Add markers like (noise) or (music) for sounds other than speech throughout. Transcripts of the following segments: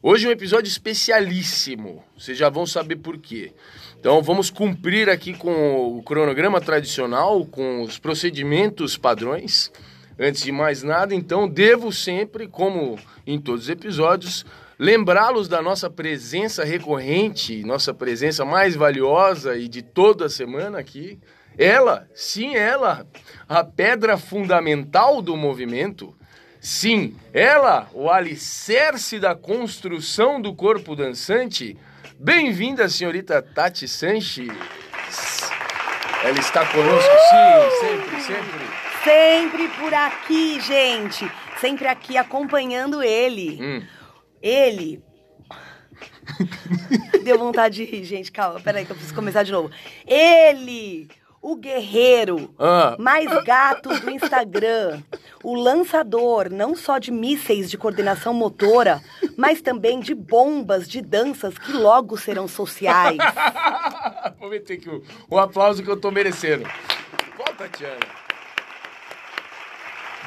Hoje é um episódio especialíssimo, vocês já vão saber por quê. Então vamos cumprir aqui com o cronograma tradicional, com os procedimentos padrões. Antes de mais nada, então devo sempre, como em todos os episódios, lembrá-los da nossa presença recorrente, nossa presença mais valiosa e de toda semana aqui. Ela, sim, ela, a pedra fundamental do movimento, Sim, ela, o alicerce da construção do corpo dançante. Bem-vinda, senhorita Tati Sanches. Ela está conosco, sim, sempre, sempre. Sempre por aqui, gente. Sempre aqui acompanhando ele. Hum. Ele. Deu vontade de rir, gente. Calma, peraí que eu preciso começar de novo. Ele o guerreiro ah. mais gato do Instagram, o lançador não só de mísseis de coordenação motora, mas também de bombas de danças que logo serão sociais. (laughs) Vou meter aqui o, o aplauso que eu tô merecendo. Volta, Tatiana.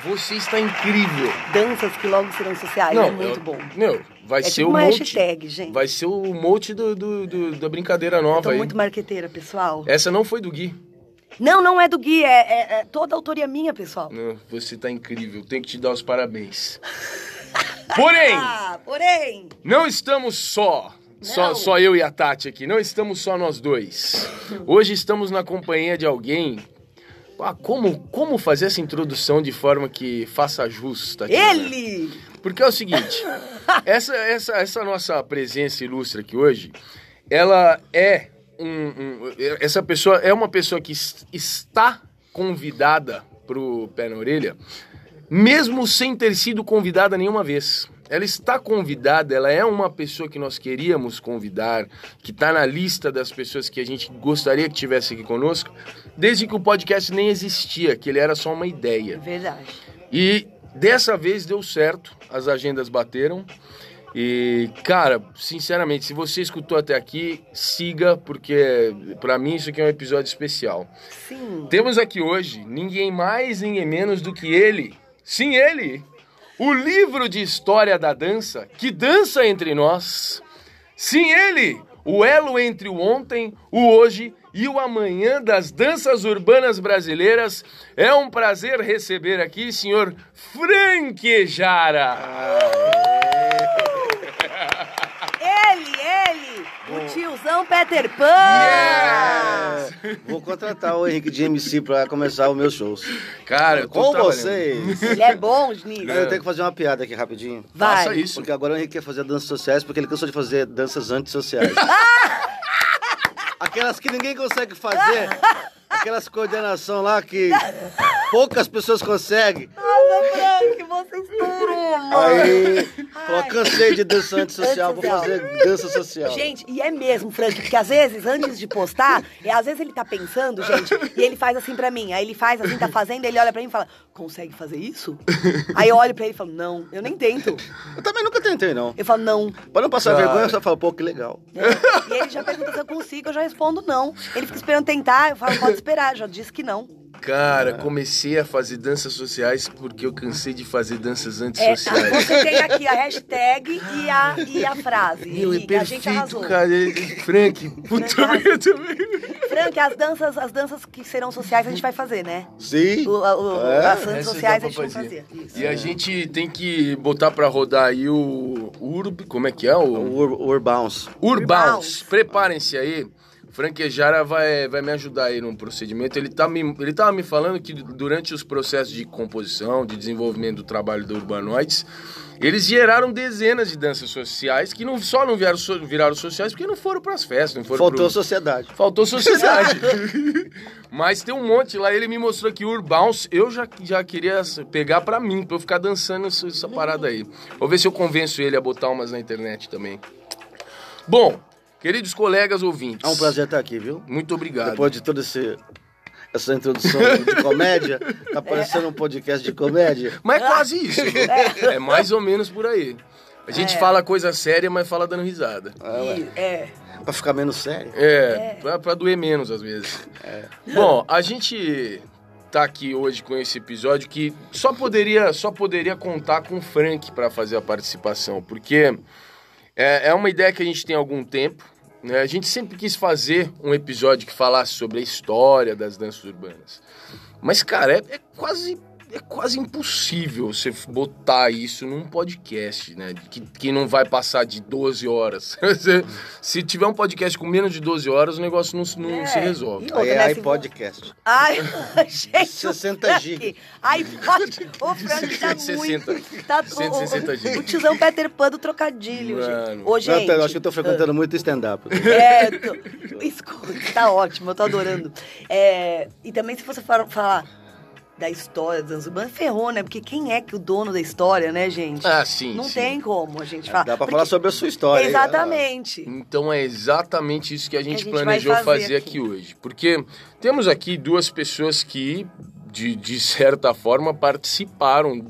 Você está incrível. Danças que logo serão sociais, não, é muito eu, bom. Meu, vai é ser tipo o uma monte, hashtag, gente. Vai ser o monte do, do, do da brincadeira nova eu tô aí. muito marqueteira, pessoal. Essa não foi do Gui. Não, não é do Gui, é, é, é toda a autoria minha, pessoal. Não, você tá incrível, tenho que te dar os parabéns. (laughs) Porém, ah, porém, não estamos só. Só, só eu e a Tati aqui, não estamos só nós dois. Hoje estamos na companhia de alguém ah, como, como fazer essa introdução de forma que faça jus, Tatiana? Ele! Porque é o seguinte, (laughs) essa, essa, essa nossa presença ilustre aqui hoje, ela é um, um, essa pessoa é uma pessoa que está convidada pro pé na orelha, mesmo sem ter sido convidada nenhuma vez. Ela está convidada, ela é uma pessoa que nós queríamos convidar, que está na lista das pessoas que a gente gostaria que tivesse aqui conosco, desde que o podcast nem existia, que ele era só uma ideia. Verdade. E dessa vez deu certo, as agendas bateram. E, cara, sinceramente, se você escutou até aqui, siga, porque para mim isso aqui é um episódio especial. Sim. Temos aqui hoje ninguém mais, ninguém menos do que ele. Sim, ele. O livro de história da dança que dança entre nós. Sim, ele. O elo entre o ontem, o hoje e o amanhã das danças urbanas brasileiras. É um prazer receber aqui, senhor Frank Jara. Ah. O tiozão Peter Pan! Yes! Vou contratar o Henrique de MC pra começar os meus shows. Cara, com vocês! Ele é bom, Sniff. Eu tenho que fazer uma piada aqui rapidinho. Vai. Faça isso. Porque agora o Henrique quer fazer danças sociais porque ele cansou de fazer danças antissociais. (laughs) Aquelas que ninguém consegue fazer. (laughs) Aquelas coordenação lá que poucas pessoas conseguem. Nossa, Frank, você estourou, Aí, falou, cansei de dança antissocial, vou fazer dança social. Gente, e é mesmo, Frank, porque às vezes, antes de postar, e às vezes ele tá pensando, gente, e ele faz assim pra mim. Aí ele faz assim, tá fazendo, ele olha pra mim e fala, consegue fazer isso? Aí eu olho pra ele e falo, não, eu nem tento. Eu também nunca tentei, não. Eu falo, não. Pra não passar vergonha, eu só falo, pô, que legal. É. E ele já pergunta se eu consigo, eu já respondo não. Ele fica esperando tentar, eu falo, pode esperar, já disse que não. Cara, comecei a fazer danças sociais porque eu cansei de fazer danças antissociais. É, você tem aqui a hashtag e a, e a frase. Meu, é perfeito, a gente arrasou. cara. Frank, puta merda também. Frank, as danças, as danças que serão sociais a gente vai fazer, né? Sim. O, o, é. As danças sociais a gente vai fazer. Isso. E a gente tem que botar pra rodar aí o Urb, como é que é? O, o Ur, Urbounce. Urbounce. Preparem-se aí. Franquejara vai, vai me ajudar aí no procedimento. Ele, tá me, ele tava me falando que durante os processos de composição, de desenvolvimento do trabalho do Urbanoides, eles geraram dezenas de danças sociais que não, só não viraram, viraram sociais porque não foram para as festas. Não foram Faltou pro... sociedade. Faltou sociedade. (laughs) Mas tem um monte lá. Ele me mostrou que Urbounce eu já, já queria pegar para mim, para eu ficar dançando essa, essa parada aí. Vou ver se eu convenço ele a botar umas na internet também. Bom, queridos colegas ouvintes. É um prazer estar aqui, viu? Muito obrigado. Depois de todo esse essa introdução de comédia, tá parecendo um podcast de comédia. Mas é quase isso. É. é mais ou menos por aí. A gente é. fala coisa séria, mas fala dando risada. Ah, é. Pra ficar menos sério. É, é. Pra, pra doer menos às vezes. É. Bom, a gente tá aqui hoje com esse episódio que só poderia, só poderia contar com o Frank para fazer a participação, porque é, é uma ideia que a gente tem há algum tempo. Né? A gente sempre quis fazer um episódio que falasse sobre a história das danças urbanas. Mas, cara, é, é quase é quase impossível você botar isso num podcast, né? Que, que não vai passar de 12 horas. (laughs) se tiver um podcast com menos de 12 horas, o negócio não, não é. se resolve. Aí é iPodcast. Ai, (laughs) gente. 60 GB. iPod. O Frank tá 60, muito. Tá, 160 GB. O tiozão Peter Pan do trocadilho, Mano. gente. Ô, gente. eu acho que eu tô frequentando muito stand-up. É, tô, (laughs) escuta, tá ótimo, eu tô adorando. É, e também se você for falar da história das urbanas, ferrou, né? Porque quem é que o dono da história, né, gente? Ah, sim. Não sim. tem como a gente falar. Dá pra Porque... falar sobre a sua história. Exatamente. Então é exatamente isso que a gente, que a gente planejou fazer, fazer aqui. aqui hoje. Porque temos aqui duas pessoas que de, de, certa forma participaram,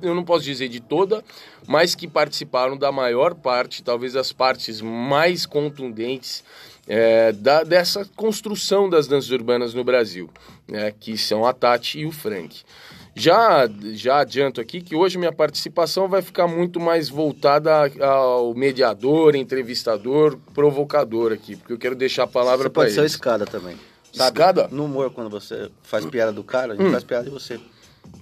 eu não posso dizer de toda, mas que participaram da maior parte, talvez as partes mais contundentes é, da, dessa construção das danças urbanas no Brasil, né, que são a Tati e o Frank. Já, já adianto aqui que hoje minha participação vai ficar muito mais voltada ao mediador, entrevistador, provocador aqui, porque eu quero deixar a palavra para eles. Pode ser escada também. Sabe? Escada? No humor, quando você faz piada do cara, a gente hum. faz piada de você.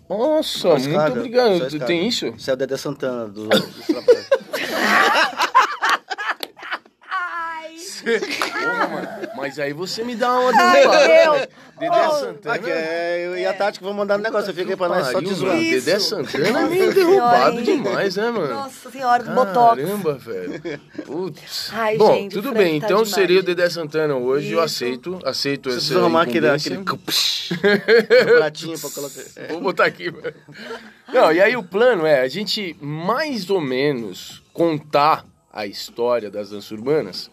Nossa, muito obrigado. Tem isso? Você é o Dedé Santana do, (laughs) do Porra, mano. Mas aí você me dá uma. (laughs) Dedé Santana. Aqui, é, eu e a Tati que vou mandar um negócio. Eu fiquei pra nós só te zoando. Dedé Santana é meio derrubado demais, né, mano? Nossa senhora, do Botox. Caramba, velho. Putz. Ai, Bom, gente, tudo bem. Tá então demais. seria o Dedé Santana hoje. Isso. Eu aceito. Aceito essa Preciso arrumar aquele, aquele (laughs) pratinho pra colocar. Vou botar aqui. Não, e aí o plano é a gente mais ou menos contar a história das danças urbanas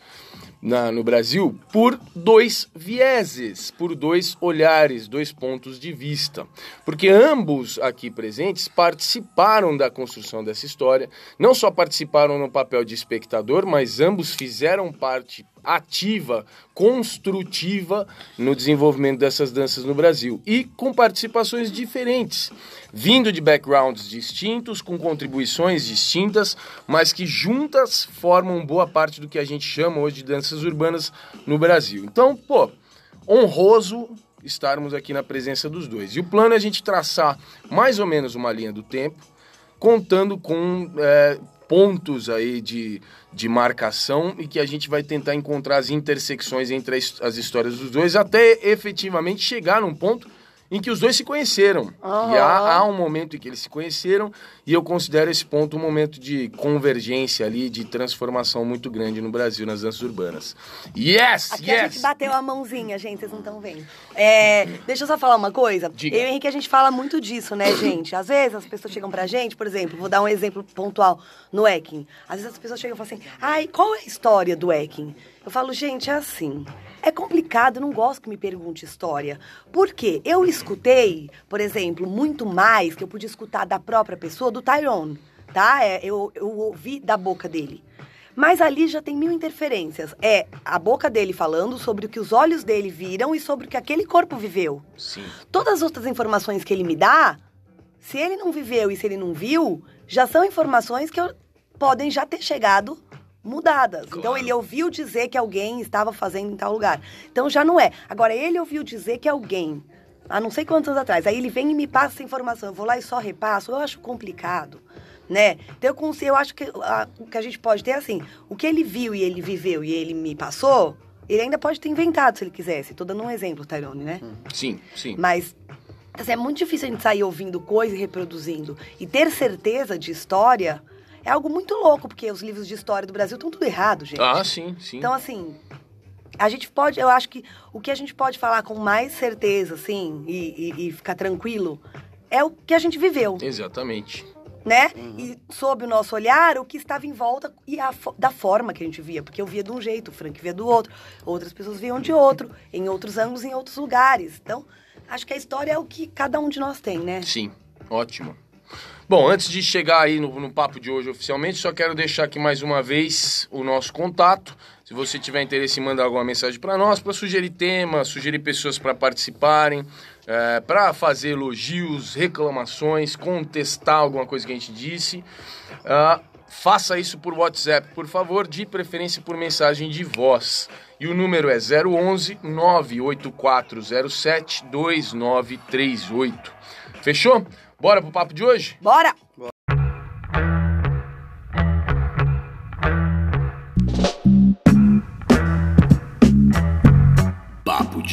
na, no Brasil por dois vieses, por dois olhares, dois pontos de vista. Porque ambos aqui presentes participaram da construção dessa história, não só participaram no papel de espectador, mas ambos fizeram parte ativa, construtiva no desenvolvimento dessas danças no Brasil e com participações diferentes, vindo de backgrounds distintos, com contribuições distintas, mas que juntas formam boa parte do que a gente chama hoje de danças urbanas no Brasil. Então, pô, honroso estarmos aqui na presença dos dois. E o plano é a gente traçar mais ou menos uma linha do tempo, contando com é, pontos aí de, de marcação e que a gente vai tentar encontrar as intersecções entre as, as histórias dos dois até efetivamente chegar num ponto em que os dois se conheceram. Uhum. E há, há, um momento em que eles se conheceram, e eu considero esse ponto um momento de convergência ali, de transformação muito grande no Brasil, nas danças urbanas. Yes! Aqui yes! a gente bateu a mãozinha, gente, vocês não estão vendo. É, deixa eu só falar uma coisa. Diga. Eu e o Henrique, a gente fala muito disso, né, gente? Às vezes as pessoas chegam pra gente, por exemplo, vou dar um exemplo pontual no Ekin. Às vezes as pessoas chegam e falam assim, ai, qual é a história do Ekin? Eu falo, gente, é assim. É complicado, não gosto que me pergunte história. Porque eu escutei, por exemplo, muito mais que eu pude escutar da própria pessoa, do Tyrone, tá? É, eu, eu ouvi da boca dele. Mas ali já tem mil interferências. É a boca dele falando sobre o que os olhos dele viram e sobre o que aquele corpo viveu. Sim. Todas as outras informações que ele me dá, se ele não viveu e se ele não viu, já são informações que eu, podem já ter chegado mudadas. Claro. Então ele ouviu dizer que alguém estava fazendo em tal lugar. Então já não é. Agora ele ouviu dizer que alguém, há não sei quantos anos atrás, aí ele vem e me passa essa informação. Eu vou lá e só repasso. Eu acho complicado. Né? Então eu, eu acho que a, o que a gente pode ter é assim, o que ele viu e ele viveu e ele me passou, ele ainda pode ter inventado se ele quisesse. Estou dando um exemplo, Tyrone, né? Sim, sim. Mas assim, é muito difícil a gente sair ouvindo coisa e reproduzindo. E ter certeza de história é algo muito louco, porque os livros de história do Brasil estão tudo errado, gente. Ah, sim, sim. Então, assim, a gente pode, eu acho que o que a gente pode falar com mais certeza, assim, e, e, e ficar tranquilo, é o que a gente viveu. Exatamente. né? Uhum. E sob o nosso olhar, o que estava em volta e a, da forma que a gente via. Porque eu via de um jeito, o Frank via do outro, outras pessoas viam de outro, em outros ângulos, em outros lugares. Então, acho que a história é o que cada um de nós tem, né? Sim, ótimo. Bom, antes de chegar aí no, no, papo de hoje oficialmente, só quero deixar aqui mais uma vez o nosso contato. Se você tiver interesse em mandar alguma mensagem para nós, para sugerir temas, sugerir pessoas para participarem, é, para fazer elogios, reclamações, contestar alguma coisa que a gente disse, uh, faça isso por WhatsApp, por favor, de preferência por mensagem de voz. E o número é 011 98407 2938. Fechou? Bora pro papo de hoje? Bora! Papo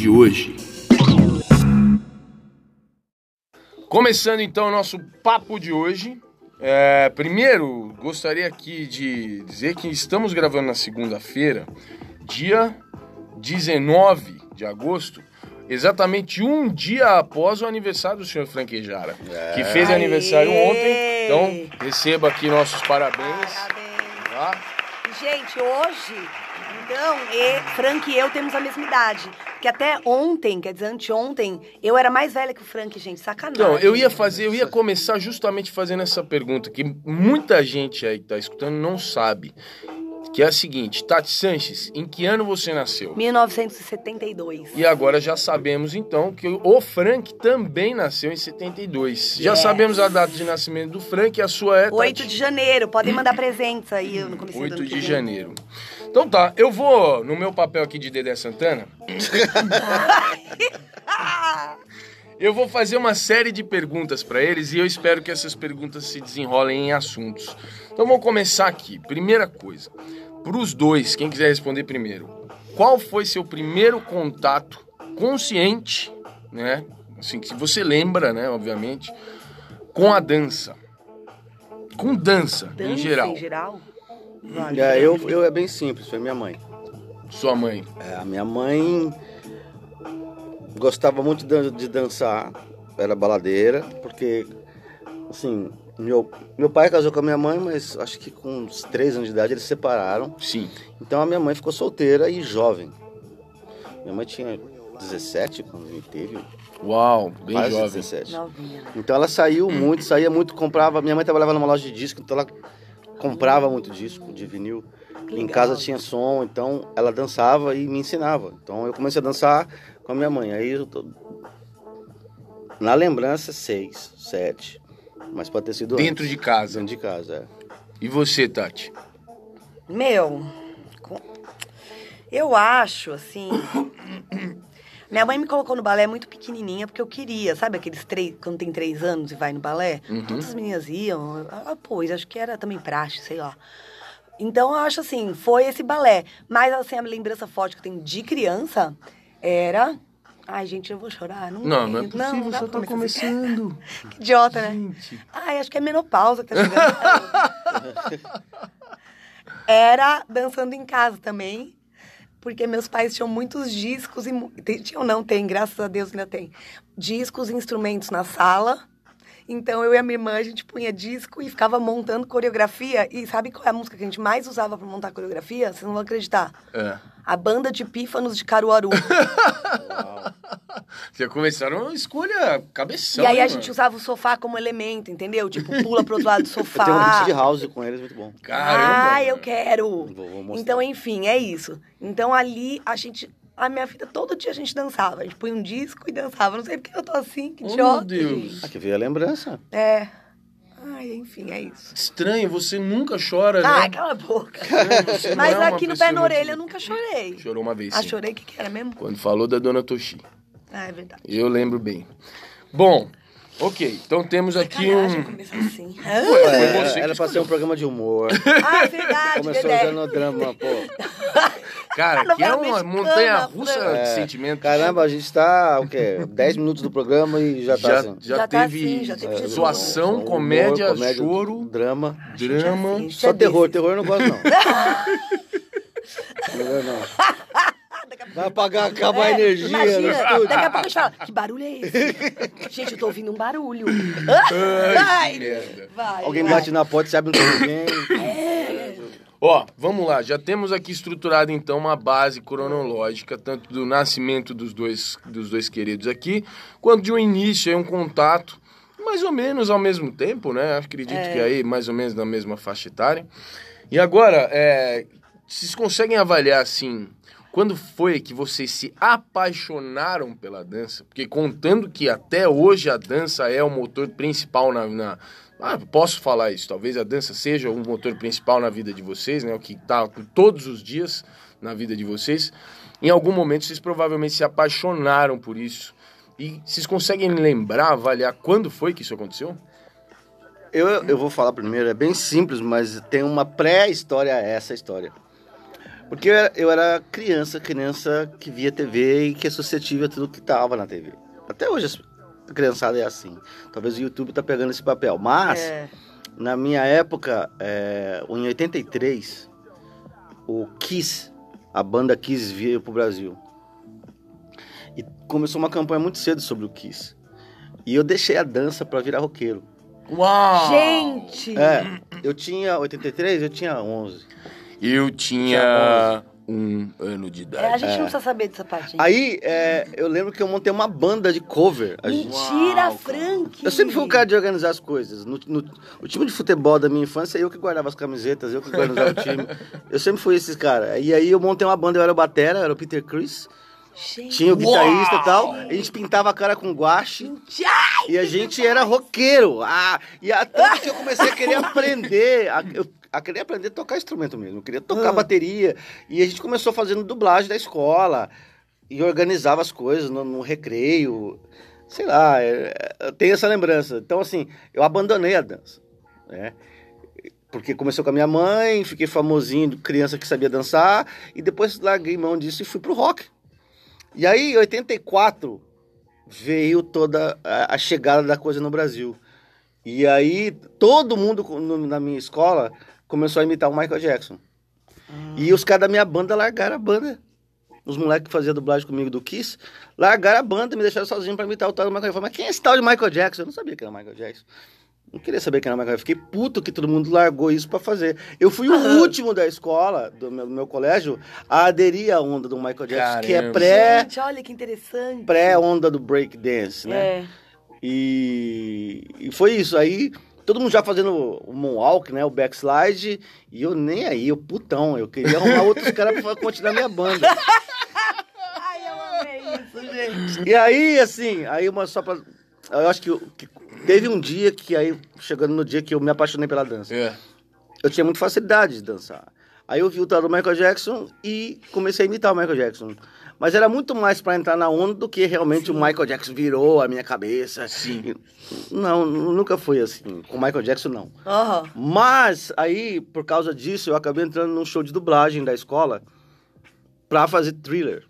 de hoje. Começando então o nosso papo de hoje. É, primeiro, gostaria aqui de dizer que estamos gravando na segunda-feira, dia 19 de agosto, exatamente um dia após o aniversário do senhor Franquejara, é. que fez Aê. aniversário ontem. Então, receba aqui nossos parabéns. Parabéns. Tá? Gente, hoje, então, e, Frank e eu temos a mesma idade. Que até ontem, quer dizer, anteontem, eu era mais velha que o Frank, gente. Sacanagem. Então, eu ia fazer, eu ia começar justamente fazendo essa pergunta, que muita gente aí que tá escutando não sabe que é a seguinte: Tati Sanches, em que ano você nasceu? 1972. E agora já sabemos então que o Frank também nasceu em 72. Yes. Já sabemos a data de nascimento do Frank e a sua é. 8 de janeiro. Podem mandar presentes aí no começo 8 de janeiro. Então tá, eu vou no meu papel aqui de Dedé Santana. (laughs) eu vou fazer uma série de perguntas para eles e eu espero que essas perguntas se desenrolem em assuntos. Então vamos começar aqui. Primeira coisa, para os dois, quem quiser responder primeiro, qual foi seu primeiro contato consciente, né? Assim, que você lembra, né, obviamente, com a dança? Com dança, dança em geral. Em geral? Vale. É, eu, eu é bem simples, foi minha mãe. Sua mãe? É, a minha mãe gostava muito de, de dançar, era baladeira, porque, assim, meu, meu pai casou com a minha mãe, mas acho que com uns 3 anos de idade eles se separaram. Sim. Então a minha mãe ficou solteira e jovem. Minha mãe tinha 17 quando me teve. Uau, bem quase jovem. 17. Novinha. Então ela saiu muito, saía muito, comprava. Minha mãe trabalhava numa loja de disco, então ela comprava muito disco de vinil. Em casa tinha som, então ela dançava e me ensinava. Então eu comecei a dançar com a minha mãe. Aí eu tô... na lembrança, seis, sete. Mas pode ter sido Dentro antes. de casa. Dentro de casa, é. E você, Tati? Meu, eu acho, assim... (coughs) Minha mãe me colocou no balé muito pequenininha, porque eu queria, sabe aqueles três, quando tem três anos e vai no balé? Uhum. Todas as meninas iam, ah, pois, acho que era também praxe, sei lá. Então, eu acho assim, foi esse balé. Mas, assim, a lembrança forte que eu tenho de criança era Ai, gente, eu vou chorar. Não, não, não é possível, não, você tá começando. (laughs) que idiota, né? gente. né? Ai, acho que é menopausa que tá chegando. (laughs) Era dançando em casa também, porque meus pais tinham muitos discos e tinham não tem, graças a Deus ainda tem. Discos e instrumentos na sala. Então eu e a minha irmã a gente punha disco e ficava montando coreografia. E sabe qual é a música que a gente mais usava para montar coreografia? Vocês não vão acreditar. É. A banda de pífanos de Caruaru. (laughs) Já começaram a escolha cabeção. E aí a mano. gente usava o sofá como elemento, entendeu? Tipo, pula pro outro lado do (laughs) sofá. Eu tenho um beat de house com eles, muito bom. Caramba! Ah, eu quero! Vou, vou então, enfim, é isso. Então ali a gente a minha vida, todo dia a gente dançava. A gente põe um disco e dançava. Não sei porque eu tô assim, que oh, idiota. Meu Deus. Aqui veio a lembrança. É. Ai, enfim, é isso. Estranho, você nunca chora, né? Ah, cala a boca. Mas é aqui no pé na orelha eu nunca chorei. Chorou uma vez. Ah, chorei, o que, que era mesmo? Quando falou da dona Toshi. Ah, é verdade. Eu lembro bem. Bom, ok, então temos aqui Sacanagem, um. Começou assim. Ué, era pra ser um programa de humor. (laughs) Ah, verdade. Começou Dedé. usando drama, pô. (laughs) Cara, que é uma montanha russa é, de sentimentos. Caramba, a gente tá, o quê? 10 minutos do programa e já tá já, assim. Já, já tá teve, assim, já teve zoação, humor, comédia, comédia, choro, drama. Drama. Assim, Só terror, terror eu não gosto não. (laughs) terror não. Daqui a Vai apagar, acabar é, a energia. Imagina, daqui a pouco a gente fala, (laughs) que barulho é esse? (laughs) gente, eu tô ouvindo um barulho. Ai, (laughs) vai, Alguém vai. bate na porta e sabe um ninguém. É. Ó, vamos lá, já temos aqui estruturado então uma base cronológica, tanto do nascimento dos dois, dos dois queridos aqui, quanto de um início, um contato, mais ou menos ao mesmo tempo, né? Acredito é. que aí mais ou menos na mesma faixa etária. E agora, é, vocês conseguem avaliar assim, quando foi que vocês se apaixonaram pela dança? Porque contando que até hoje a dança é o motor principal na, na ah, posso falar isso. Talvez a dança seja o motor principal na vida de vocês, né? O que está todos os dias na vida de vocês. Em algum momento vocês provavelmente se apaixonaram por isso. E vocês conseguem lembrar, avaliar quando foi que isso aconteceu? Eu, eu vou falar primeiro, é bem simples, mas tem uma pré-história a essa história. Porque eu era, eu era, criança, criança que via TV e que é suscetível a tudo que estava na TV. Até hoje a criançada é assim. Talvez o YouTube tá pegando esse papel. Mas, é. na minha época, é, em 83, o Kiss, a banda Kiss veio pro Brasil. E começou uma campanha muito cedo sobre o Kiss. E eu deixei a dança para virar roqueiro. Uau! Gente! É, eu tinha 83, eu tinha 11. Eu tinha, um ano de idade. É, a gente é. não precisa saber dessa parte. Aí, é, eu lembro que eu montei uma banda de cover. Mentira, Uau, Frank! Eu sempre fui o cara de organizar as coisas. No, no, o time de futebol da minha infância, eu que guardava as camisetas, eu que guardava o time. (laughs) Eu sempre fui esses caras. E aí eu montei uma banda, eu era o batera, eu era o Peter Chris. Gente. Tinha o guitarrista e tal. A gente pintava a cara com guache. E a gente era roqueiro. Ah, e até que eu comecei a querer aprender. Eu a querer aprender a tocar instrumento mesmo. Eu queria tocar ah. bateria. E a gente começou fazendo dublagem da escola. E organizava as coisas no, no recreio. Sei lá, é, é, tem essa lembrança. Então, assim, eu abandonei a dança. Né? Porque começou com a minha mãe, fiquei famosinho, criança que sabia dançar. E depois larguei mão disso e fui pro rock. E aí, em 84, veio toda a, chegada da coisa no Brasil. E aí, todo mundo na minha escola começou a imitar o Michael Jackson. Ah. E os caras da minha banda largaram a banda. Os moleques que faziam dublagem comigo do Kiss, largaram a banda e me deixaram sozinho pra imitar o tal do Michael Jackson. Mas quem é esse tal de Michael Jackson? Eu não sabia que era Michael Jackson. Não queria saber quem era Michael Jackson. Fiquei puto que todo mundo largou isso para fazer. Eu fui o último da escola, do meu, do meu, colégio, a aderir à onda do Michael Jackson, Caramba. que é pré... Gente, olha que interessante. Pré-onda do break dance, né? É. E, e foi isso. Aí todo mundo já fazendo o moonwalk, né? O backslide. E eu nem aí, eu putão. Eu queria arrumar outros (laughs) caras pra continuar minha banda. Ai, eu amei isso, gente. E aí, assim, aí uma só pra. Eu acho que, que teve um dia que aí, chegando no dia que eu me apaixonei pela dança. É. Eu tinha muita facilidade de dançar. Aí eu vi o tal do Michael Jackson e comecei a imitar o Michael Jackson. Mas era muito mais para entrar na onda do que realmente Sim. o Michael Jackson virou a minha cabeça. Sim. Não, nunca foi assim. Com o Michael Jackson, não. Uhum. Mas aí, por causa disso, eu acabei entrando num show de dublagem da escola pra fazer thriller.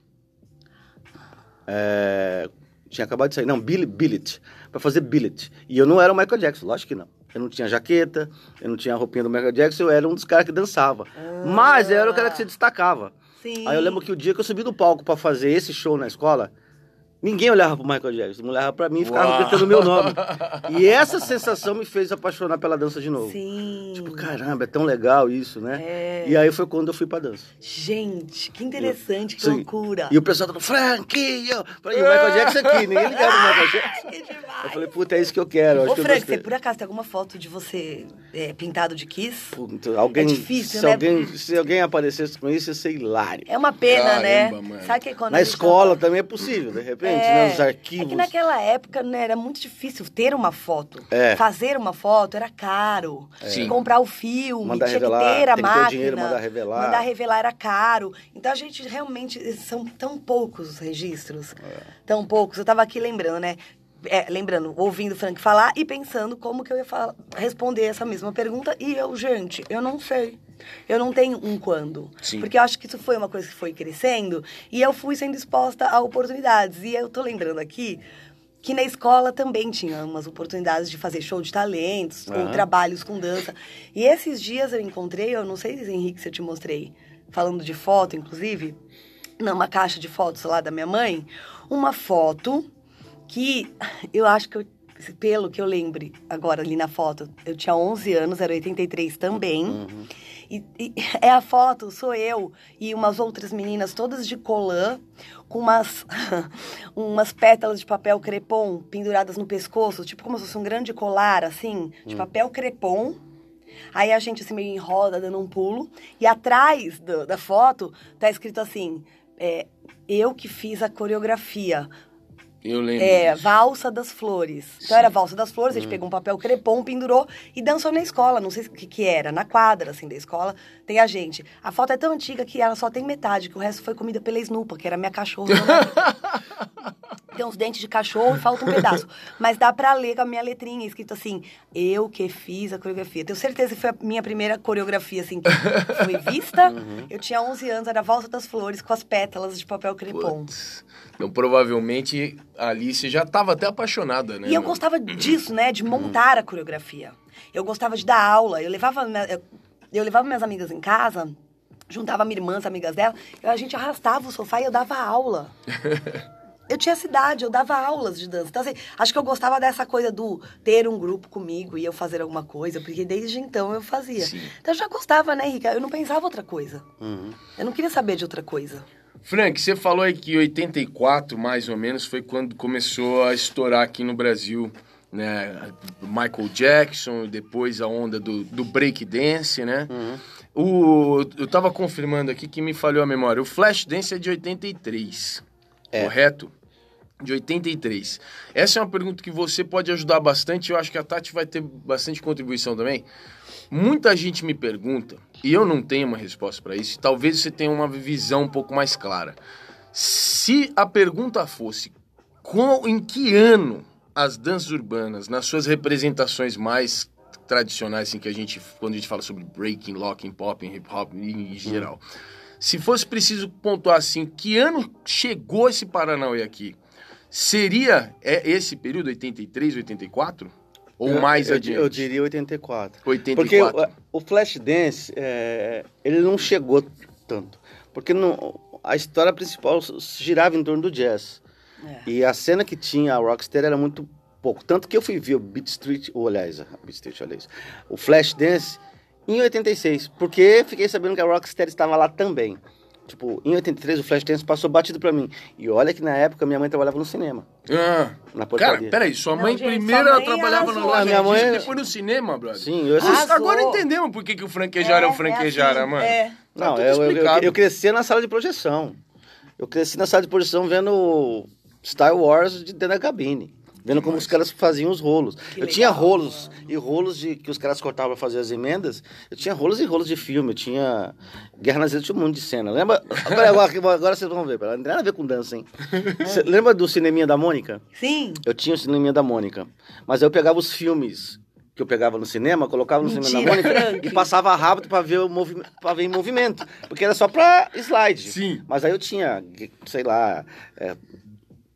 É... Tinha acabado de sair. Não, Billy, Billet. Pra fazer Billet. E eu não era o Michael Jackson, lógico que não. Eu não tinha jaqueta, eu não tinha a roupinha do Michael Jackson, eu era um dos caras que dançava. Ah. Mas eu era o cara que se destacava. Sim. Aí eu lembro que o dia que eu subi no palco para fazer esse show na escola, Ninguém olhava pro Michael Jackson, olhava pra mim e ficava gritando o meu nome. (laughs) E essa sensação me fez apaixonar pela dança de novo. Sim. Tipo, caramba, é tão legal isso, né? É. E aí foi quando eu fui pra dança. Gente, que interessante, que Sim. loucura. E o pessoal tava, Franquinho! E o Michael Jackson aqui, ninguém ligava pro Michael (laughs) Jackson. que demais. Eu falei, puta, é isso que eu quero. Ô, Frank, você por acaso tem alguma foto de você é, pintado de Kiss? Puta, alguém, é difícil, se né? Alguém, se alguém aparecesse com isso, ia ser hilário. É uma pena, né? Caramba, né? Mano. Sabe que quando Na escola tava... também é possível, de repente é, né, nos arquivos. É que naquela época né, era muito difícil ter uma foto. É. Fazer uma foto era caro. É. Comprar o filme, mandar tinha revelar, que ter a máquina. Ter dinheiro, mandar revelar. Mandar revelar era caro. Então a gente realmente. São tão poucos os registros. É. Tão poucos. Eu tava aqui lembrando, né? É, lembrando, ouvindo o Frank falar e pensando como que eu ia falar, responder essa mesma pergunta. E eu, gente, eu não sei. Eu não tenho um quando. Sim. Porque eu acho que isso foi uma coisa que foi crescendo e eu fui sendo exposta a oportunidades. E eu tô lembrando aqui que na escola também tinha umas oportunidades de fazer show de talentos, uhum. ou trabalhos com dança. E esses dias eu encontrei, eu não sei, Henrique, se eu te mostrei, falando de foto, inclusive, numa caixa de fotos lá da minha mãe, uma foto que (laughs) eu acho que eu, pelo que eu lembre agora ali na foto, eu tinha 11 anos, era 83 também. Uhum. E, e, (laughs) é a foto, sou eu e umas outras meninas, todas de colã, com umas, (laughs) umas pétalas de papel crepom penduradas no pescoço, tipo como se fosse um grande colar, assim, de hum. papel crepom. Aí a gente, assim, meio em roda, dando um pulo. E atrás do, da foto tá escrito assim: é, Eu que fiz a coreografia. Eu lembro. É, disso. Valsa das Flores. Então Sim. era Valsa das Flores, a gente hum. pegou um papel crepom, pendurou e dançou na escola. Não sei o que, que era, na quadra, assim, da escola. Tem a gente. A foto é tão antiga que ela só tem metade, que o resto foi comida pela Snupa, que era minha cachorra. (laughs) tem uns dentes de cachorro e falta um pedaço. Mas dá pra ler com a minha letrinha, escrito assim, eu que fiz a coreografia. Tenho certeza que foi a minha primeira coreografia, assim, que foi vista. Uhum. Eu tinha 11 anos, era Valsa das Flores com as pétalas de papel crepom. Então, provavelmente, a Alice já estava até apaixonada, né? E eu gostava disso, né? De montar a coreografia. Eu gostava de dar aula. Eu levava, eu, levava minhas amigas em casa, juntava minha irmã, as amigas dela, e a gente arrastava o sofá e eu dava aula. (laughs) eu tinha cidade, eu dava aulas de dança. Então, assim, acho que eu gostava dessa coisa do ter um grupo comigo e eu fazer alguma coisa, porque desde então eu fazia. Sim. Então eu já gostava, né, Rica? Eu não pensava outra coisa. Uhum. Eu não queria saber de outra coisa. Frank, você falou aí que 84, mais ou menos, foi quando começou a estourar aqui no Brasil, né? Michael Jackson, depois a onda do, do breakdance, né? Uhum. O, eu tava confirmando aqui que me falhou a memória. O Flashdance é de 83, é. correto? De 83. Essa é uma pergunta que você pode ajudar bastante. Eu acho que a Tati vai ter bastante contribuição também. Muita gente me pergunta, e eu não tenho uma resposta para isso, talvez você tenha uma visão um pouco mais clara. Se a pergunta fosse com, em que ano as danças urbanas, nas suas representações mais tradicionais, assim, que a gente, quando a gente fala sobre breaking, locking, popping, hip hop em geral, hum. se fosse preciso pontuar assim, que ano chegou esse Paranauê aqui? Seria é esse período, 83, 84? Ou eu, mais eu, adiante? Eu diria 84. 84. Porque o, o Flashdance, é, ele não chegou tanto. Porque não, a história principal girava em torno do jazz. É. E a cena que tinha a Rockstar era muito pouco. Tanto que eu fui ver o Beat Street, ou aliás, Beat Street, aliás, o Flashdance em 86. Porque fiquei sabendo que a Rockstar estava lá também. Tipo, em 83 o Flashdance passou batido pra mim. E olha que na época minha mãe trabalhava no cinema. Ah. Na portaria. Cara, peraí, sua mãe Não, primeiro sua mãe trabalhava na loja minha mãe... depois no cinema, brother. Sim, eu assisti. Agora entendemos por que, que o franquejar é, é o franquejar, é assim, mano. É. Tá Não, eu, eu, eu, eu cresci na sala de projeção. Eu cresci na sala de projeção vendo Star Wars de dentro da cabine. Vendo como os caras faziam os rolos. Que eu legal, tinha rolos mano. e rolos de que os caras cortavam para fazer as emendas. Eu tinha rolos e rolos de filme. Eu tinha Guerra nas Ilhas, tinha um monte de cena. Lembra? Agora, agora, agora vocês vão ver. Não tem nada a ver com dança, hein? (laughs) Cê, lembra do Cineminha da Mônica? Sim. Eu tinha o Cineminha da Mônica. Mas eu pegava os filmes que eu pegava no cinema, colocava no Mentira, cinema da Mônica Frank. e passava rápido para ver o movimento, para ver em movimento, porque era só para slide. Sim. Mas aí eu tinha, sei lá, é,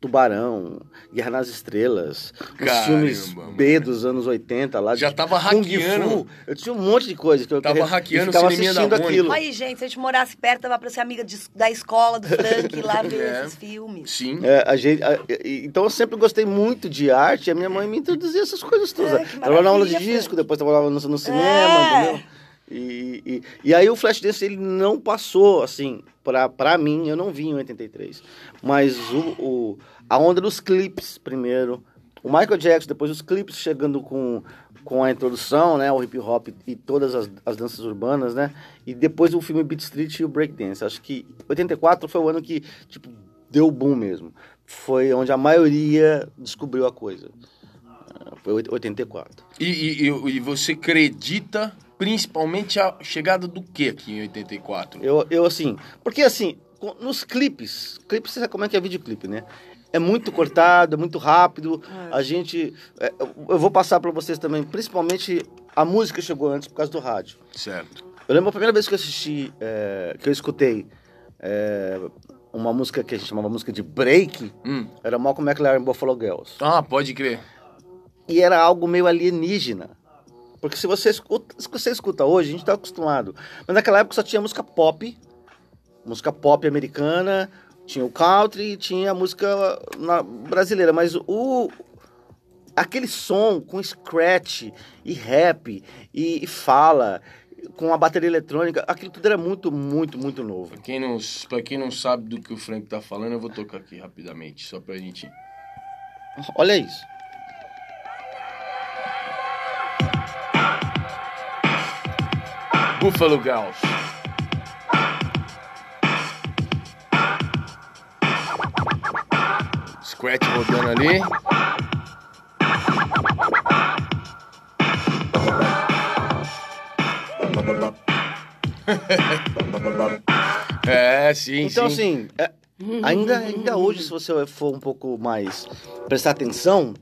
Tubarão, Guerra nas Estrelas, Caramba, os filmes mano. B dos anos 80 lá. Já tava hackeando. Eu tinha um monte de coisa que eu tava hackeando ficava assistindo aquilo. Aí, gente, se a gente morasse perto, dava pra ser amiga de, da escola, do Frank, (laughs) lá ver é. esses filmes. Sim. É, a gente, a, então eu sempre gostei muito de arte e a minha mãe me introduzia essas coisas todas. É, trabalhava na aula de disco, depois trabalhava no, no cinema, é. entendeu? E, e, e, aí o Flashdance ele não passou, assim, pra, pra mim, eu não vi em 83. Mas o, o a onda dos clipes primeiro. O Michael Jackson, depois os clipes chegando com, com a introdução, né? O hip hop e todas as, as danças urbanas, né? E depois o filme Beat Street e o Breakdance. Acho que 84 foi o ano que, tipo, deu boom mesmo. Foi onde a maioria descobriu a coisa. Foi 84. E, e, e você acredita principalmente a chegada do que aqui em 84? Eu, eu assim, porque assim, nos clipes, clipes você sabe como é que é videoclipe, né? É muito cortado, é muito rápido. É. A gente. É, eu vou passar para vocês também, principalmente a música chegou antes por causa do rádio. Certo. Eu lembro a primeira vez que eu assisti, é, que eu escutei é, uma música que a gente chamava música de break, hum. era Malcolm McLaren Buffalo Girls. Ah, pode crer. E era algo meio alienígena. Porque se você escuta, se você escuta hoje, a gente está acostumado. Mas naquela época só tinha música pop música pop americana, tinha o country e tinha a música na, brasileira. Mas o, aquele som com scratch e rap e, e, fala com a bateria eletrônica, aquilo tudo era muito, muito, muito novo. Pra quem não, pra quem não sabe do que o Frank tá falando, eu vou tocar aqui rapidamente, só pra gente. Olha isso. Buffalo Gals. Scratch rodando ali. (laughs) é, sim, então, sim. assim, é, ainda, ainda hoje, se você for um pouco mais prestar atenção,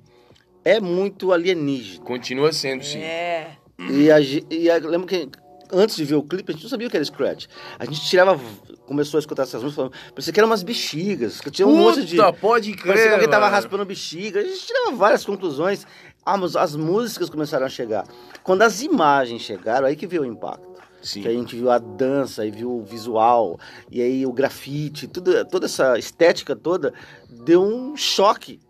é muito alienígena. Continua sendo, sim. É. E, a, e a, lembro que antes de ver o clipe, a gente não sabia o que era Scratch. A gente tirava, começou a escutar essas músicas, falando, parecia que eram umas bexigas, que tinha um Puta, monte de... pode crer, Parecia que alguém tava raspando bexiga. A gente tirava várias conclusões. Ah, mas as músicas começaram a chegar. Quando as imagens chegaram, aí que veio o impacto. Sim. Que a gente viu a dança, e viu o visual, e aí o grafite, tudo, toda essa estética toda deu um choque.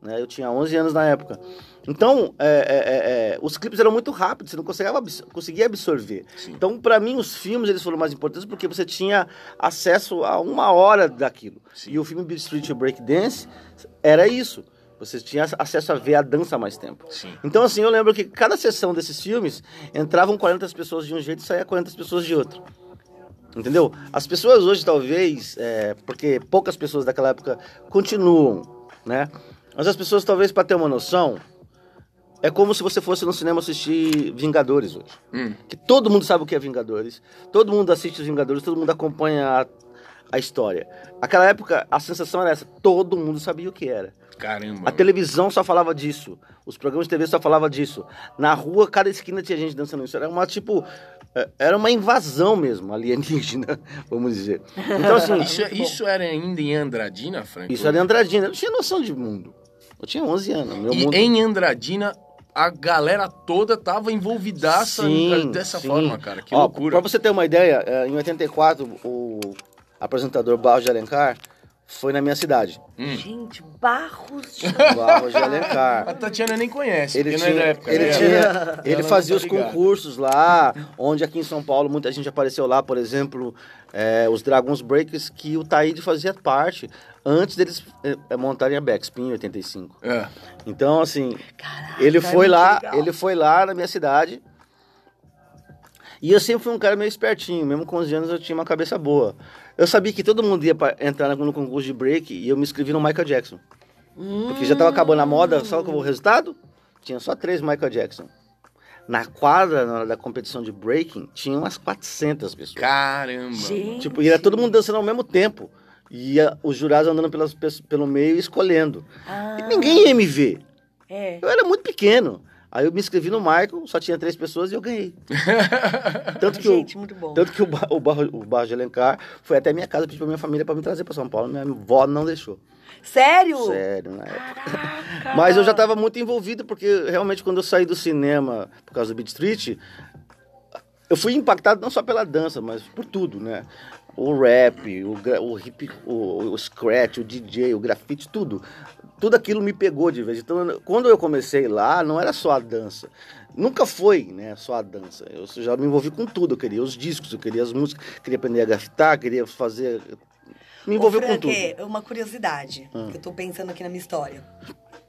Né? Eu tinha 11 anos na época. Então, é, é, é, os clipes eram muito rápidos, você não conseguia, absor conseguia absorver. Sim. Então, para mim, os filmes eles foram mais importantes porque você tinha acesso a uma hora daquilo. Sim. E o filme Beat Street Break Dance era isso. Você tinha acesso a ver a dança há mais tempo. Sim. Então, assim, eu lembro que cada sessão desses filmes entravam 40 pessoas de um jeito e saía 40 pessoas de outro. Entendeu? As pessoas hoje, talvez, é, porque poucas pessoas daquela época continuam, né? Mas as pessoas, talvez, para ter uma noção, é como se você fosse no cinema assistir Vingadores hoje. Hum. Que todo mundo sabe o que é Vingadores, todo mundo assiste os Vingadores, todo mundo acompanha a, a história. Aquela época, a sensação era essa, todo mundo sabia o que era. Caramba. A televisão só falava disso. Os programas de TV só falavam disso. Na rua, cada esquina tinha gente dançando isso. Era uma, tipo... é, Era uma invasão mesmo, alienígena, (laughs) vamos dizer. Então, assim... (laughs) Isso, isso era ainda em Andradina, Frank? Isso era em Andradina. Eu tinha noção de mundo. Eu tinha 11 anos. Meu E mundo... em Andradina, a galera toda tava envolvidaça Sim, dessa sim. forma, cara. Que Ó, loucura. Pra você ter uma ideia, é, em 84, o apresentador Barros de Alencar foi na minha cidade. Hum. Gente, Barros de... (laughs) Barros de A Alencar. Tatiana nem conhece, Ele porque não é da tinha, época ele, dela. tinha, ele não fazia tá os concursos lá, onde aqui em São Paulo muita gente apareceu lá, por exemplo, é, os Dragons Breakers, que o Taíde fazia parte, antes deles é, montarem a Backspin em 85. É. Então, assim, Caraca, ele foi lá, legal. ele foi lá na minha cidade. E eu sempre fui um cara meio espertinho, mesmo com 11 anos eu tinha uma cabeça boa. Eu sabia que todo mundo ia pra entrar no concurso de break e eu me inscrevi no Michael Jackson. Porque já tava acabando a moda, sabe qual foi o resultado? Tinha só três Michael Jackson. Na quadra, na hora da competição de breaking, tinha umas 400 pessoas. Caramba. Gente. Tipo, e era todo mundo dançando ao mesmo tempo. E ia os jurados andando pelas, pe- pelo meio e escolhendo. Ah, E ninguém ia me ver. é. Eu era muito pequeno. Aí eu me inscrevi no Michael, só tinha três pessoas e eu ganhei. (laughs) Tanto que, Gente, o, muito bom. tanto que o, Ba- o, Barro, o Barro de Alencar foi até minha casa pedir pra minha família pra me trazer pra São Paulo. Minha avó não deixou. Sério? Sério, na época. Caraca. (laughs) Mas eu já estava muito envolvido, porque realmente quando eu saí do cinema por causa do Beat Street, eu fui impactado não só pela dança, mas por tudo, né? O rap, o, o hip, o, o scratch, o DJ, o grafite, tudo. Tudo aquilo me pegou de vez. Então, quando eu comecei lá, não era só a dança. Nunca foi, né, só a dança. Eu já me envolvi com tudo. Eu queria os discos, eu queria as músicas, queria aprender a grafitar, queria fazer... Me envolveu com tudo. uma curiosidade, Hum. que eu tô pensando aqui na minha história.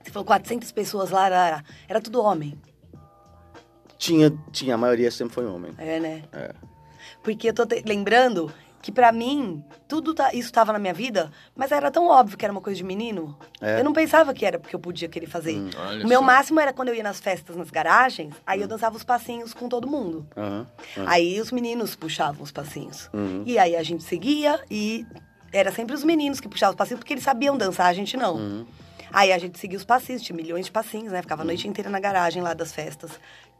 Você falou 400 pessoas lá, era, era, era tudo homem. Tinha, tinha, a maioria sempre foi homem. É, né? É. Porque eu tô te- lembrando que pra mim, tudo tá- isso tava na minha vida, mas era tão óbvio que era uma coisa de menino. É. Eu não pensava que era porque eu podia querer fazer. Hum. O meu só. máximo era quando eu ia nas festas, nas garagens, aí eu dançava os passinhos com todo mundo. Aham, aham. Aí os meninos puxavam os passinhos. Uhum. E aí a gente seguia e era sempre os meninos que puxavam os passinhos porque eles sabiam dançar, a gente não. Uhum. Aí a gente seguia os passinhos, tinha milhões de passinhos, né? Ficava a noite inteira na garagem lá das festas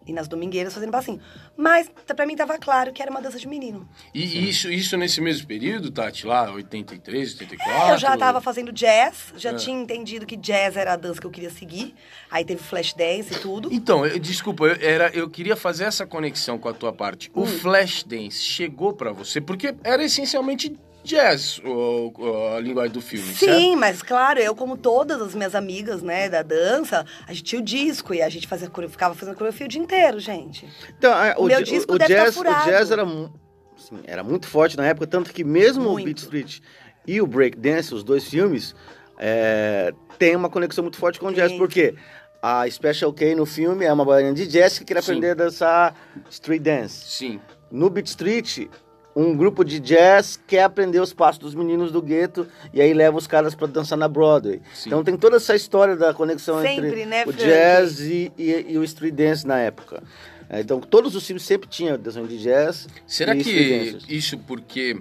e nas domingueiras fazendo passinho. Mas pra mim tava claro que era uma dança de menino. E isso, isso nesse mesmo período, Tati, lá, 83, 84? eu já tava fazendo jazz, já É. tinha entendido que jazz era a dança que eu queria seguir. Aí teve flash dance e tudo. Então, eu- desculpa, eu, era, eu queria fazer essa conexão com a tua parte. Hum. O Flashdance chegou pra você, porque era essencialmente jazz o, o, a linguagem do filme, Sim, certo? mas claro, eu como todas as minhas amigas, né, da dança, a gente tinha o disco e a gente fazia, ficava fazendo coreografia o dia inteiro, gente. Então, o, o, meu disco o, tá jazz, o jazz era, assim, era muito forte na época, tanto que mesmo muito. o Beat Street e o Break Dance, os dois filmes, é, tem uma conexão muito forte com o jazz, porque a Special K no filme é uma bailarina de jazz que quer aprender a dançar street dance. Sim. No Beat Street, um grupo de jazz quer aprender os passos dos meninos do gueto e aí leva os caras para dançar na Broadway. Sim. Então tem toda essa história da conexão Sempre, entre né, o jazz e, e, e, o street dance na época. É, então todos os filmes sempre tinham dança de jazz. Será que isso porque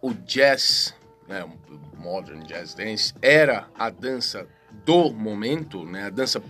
o jazz, né, o modern jazz dance, era a dança do momento, né, a dança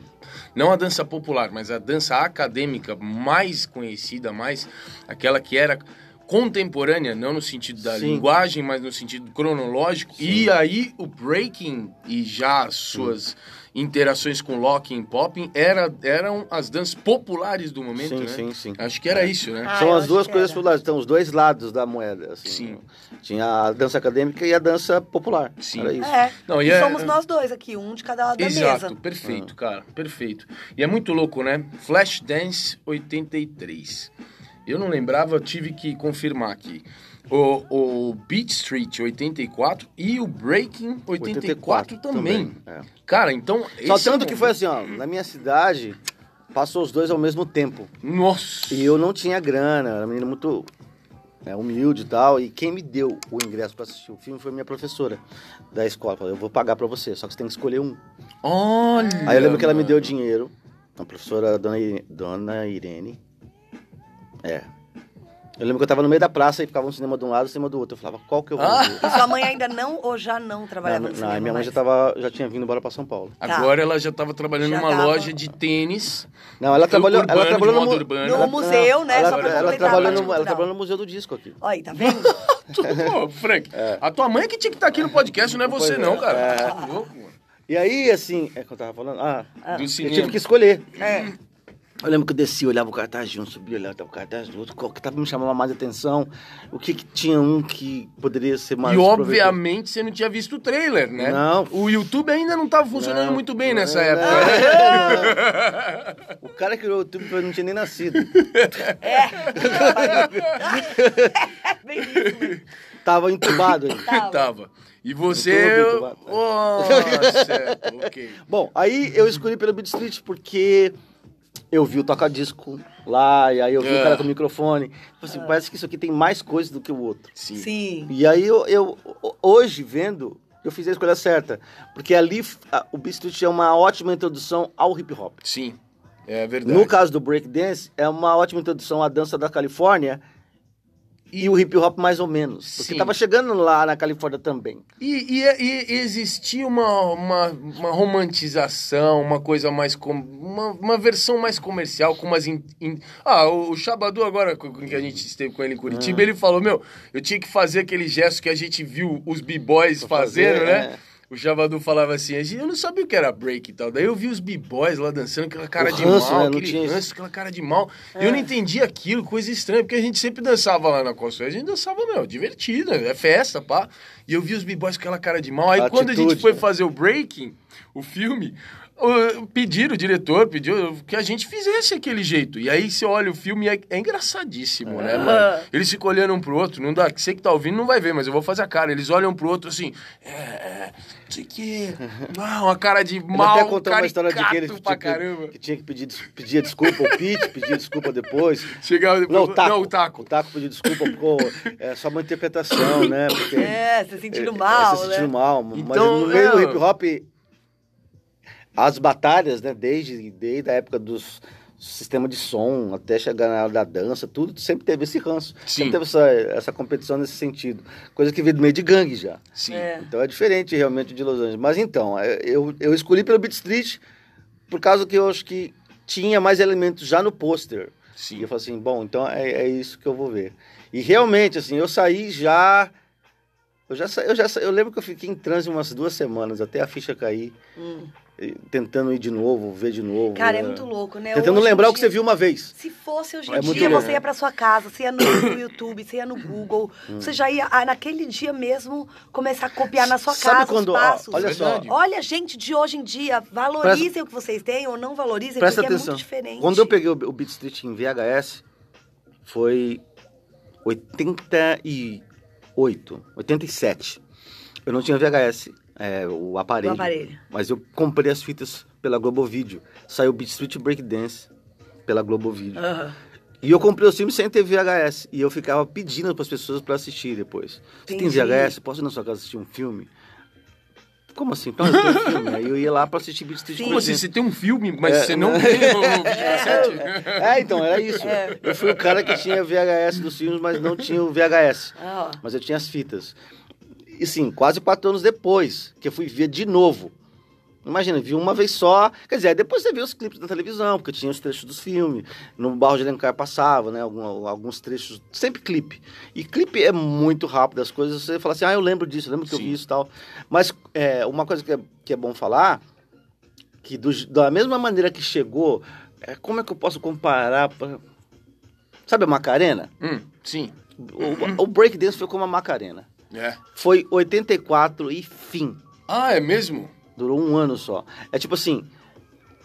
não a dança popular, mas a dança acadêmica mais conhecida, mais aquela que era contemporânea, não no sentido da Sim. linguagem, mas no sentido cronológico. Sim. E aí o breaking e já as suas Sim. interações com locking e popping era, eram as danças populares do momento, sim, né? Sim, sim, Acho que era é. isso, né? Ah, São as duas coisas populares, então os dois lados da moeda. Assim, sim. Tinha a dança acadêmica e a dança popular. Sim. Era isso. É. Não, e, e é... somos nós dois aqui, um de cada lado Exato, da mesa. Exato, perfeito, ah. cara, perfeito. E é muito louco, né? Flash Dance 83. Eu não lembrava, tive que confirmar aqui. O, o Beat Street 84 e o Breaking 84, 84 também. também é. Cara, então. Só tanto é que foi assim, ó, na minha cidade, passou os dois ao mesmo tempo. Nossa! E eu não tinha grana, era um menino muito é, humilde e tal. E quem me deu o ingresso para assistir o filme foi minha professora da escola. Falou, eu vou pagar para você, só que você tem que escolher um. Olha! Aí eu lembro que ela me deu dinheiro. A professora Dona, Dona Irene. É. Eu lembro que eu tava no meio da praça e ficava um cinema de um lado e um cinema do outro. Eu falava, qual que eu vou ah. ver? E sua mãe ainda não ou já não trabalhava não, no cinema? Não, minha mãe já, tava, já tinha vindo embora pra São Paulo. Tá. Agora ela já tava trabalhando já numa tava... loja de tênis. Não, ela trabalhou, urbano, ela trabalhou no, urbano. no museu, né? Ela, só pra ela, trabalhou no, ela trabalhou no Museu do Disco aqui. Olha, tá vendo? (laughs) Pô, (laughs) Frank, é. a tua mãe é que tinha que estar tá aqui no podcast, não é você não, cara. É. Tá louco, mano. E aí, assim, é que eu tava falando? Ah, do eu tive que escolher. É. Eu lembro que eu desci, olhava o cartaz de um, subia, olhava o cartaz do outro, qual que tava me chamando mais atenção, o que, que tinha um que poderia ser mais... E obviamente você não tinha visto o trailer, né? Não. O YouTube ainda não estava funcionando não, muito bem nessa não, época. Não. (laughs) o cara que criou o YouTube não tinha nem nascido. (laughs) É. (laughs) Isso. Tava entubado aí. Tava. Tava. E você... Nossa, ok. Bom, aí eu escolhi pelo Beat Street porque eu vi o toca-disco lá, e aí eu vi o cara é. com o microfone. Assim, é. Parece que isso aqui tem mais coisas do que o outro. Sim. Sim. E aí eu, eu hoje vendo, eu fiz a escolha certa. Porque ali a, o Beat Street é uma ótima introdução ao hip hop. Sim, é verdade. No caso do breakdance, é uma ótima introdução à dança da Califórnia e o hip hop mais ou menos. Porque Sim. tava chegando lá na Califórnia também. E, e, e existia uma, uma, uma, romantização, uma coisa mais. Com, uma, uma versão mais comercial, com umas. In, in... Ah, o, o Xabadu, agora que a gente esteve com ele em Curitiba, ah. ele falou: Meu, eu tinha que fazer aquele gesto que a gente viu os b-boys fazendo, fazer, né? É o Javadu falava assim, eu não sabia o que era break e tal. Daí eu vi os b-boys lá dançando, aquela cara de ranço, mal, né? aquele tinha... ranço, aquela cara de mal. É. E eu não entendia aquilo, coisa estranha, porque a gente sempre dançava lá na Costa. A gente dançava, meu, divertido, é festa, pá. E eu vi os b-boys com aquela cara de mal. Aí Atitude, quando a gente foi né? fazer o breaking, o filme, pediram, o diretor pediu que a gente fizesse aquele jeito. E aí você olha o filme é, é engraçadíssimo, né, mano? Eles ficam olhando um pro outro, não dá, você que tá ouvindo não vai ver, mas eu vou fazer a cara. Eles olham um pro outro assim, é, é não sei o que, (laughs) ah, uma cara de mal, Ele até contou uma história de que ele tipo, que tinha que pedir, pedir desculpa ao Pete, (laughs) pedir desculpa depois. Chegava depois, não, o taco, não, o taco. O taco pediu desculpa, porque é só uma interpretação, né? Porque, (laughs) é, se sentindo mal, é, se sentindo né? mal, mas então, no meio do hip hop as batalhas, né, desde, desde a época dos sistema de som até chegar na hora da dança, tudo sempre teve esse ranço. Sim. Sempre teve essa, essa competição nesse sentido. Coisa que veio do meio de gangue já. Sim. É. Então é diferente realmente de Los Angeles. Mas então, é, eu, eu escolhi pelo Beat Street por causa que eu acho que tinha mais elementos já no pôster. Sim. E eu falei assim, bom, então é, é isso que eu vou ver. E realmente, assim, eu saí já... Eu já, eu já eu lembro que eu fiquei em transe umas duas semanas até a ficha cair. Hum tentando ir de novo, ver de novo. Cara, é, é muito louco, né? Tentando hoje lembrar o que você viu uma vez. Se fosse hoje em é dia, você ia pra sua casa, você ia no, no (coughs) YouTube, você ia no Google, hum. você já ia, ah, naquele dia mesmo, começar a copiar na sua Sabe casa quando, os passos. Ó, olha só. Olha, gente de hoje em dia, valorizem Presta, o que vocês têm ou não valorizem, Presta porque atenção. é muito diferente. Quando eu peguei o, o Beat Street em VHS, foi 88, 87. Eu não tinha VHS é, o, aparelho, o aparelho. Mas eu comprei as fitas pela Globo Video. Saiu Beat Street Breakdance pela Globo Video. Uhum. E eu comprei os filmes sem ter VHS. E eu ficava pedindo para as pessoas para assistir depois. Você tem VHS? Posso ir na sua casa assistir um filme? Como assim? Então, eu tenho um filme. Aí eu ia lá pra assistir Beat Street Como assim? Você tem um filme, mas é, você não tem (laughs) o videocassete? É, então, era isso. É. Eu fui o cara que tinha VHS dos filmes, mas não tinha o VHS. Oh. Mas eu tinha as fitas. E sim, quase quatro anos depois, que eu fui ver de novo. Imagina, vi uma vez só. Quer dizer, depois você vê os clipes da televisão, porque tinha os trechos dos filmes. No Barro de Alencar passava, né? Algum, alguns trechos, sempre clipe. E clipe é muito rápido, as coisas. Você fala assim, ah, eu lembro disso, eu lembro que Sim. eu vi isso e tal. Mas é, uma coisa que é, que é bom falar, que do, da mesma maneira que chegou, é, como é que eu posso comparar? Pra... Sabe a Macarena? Hum, sim. O, o breakdance foi como a Macarena. É. Foi 84 e fim. Ah, é mesmo? Durou um ano só. É tipo assim,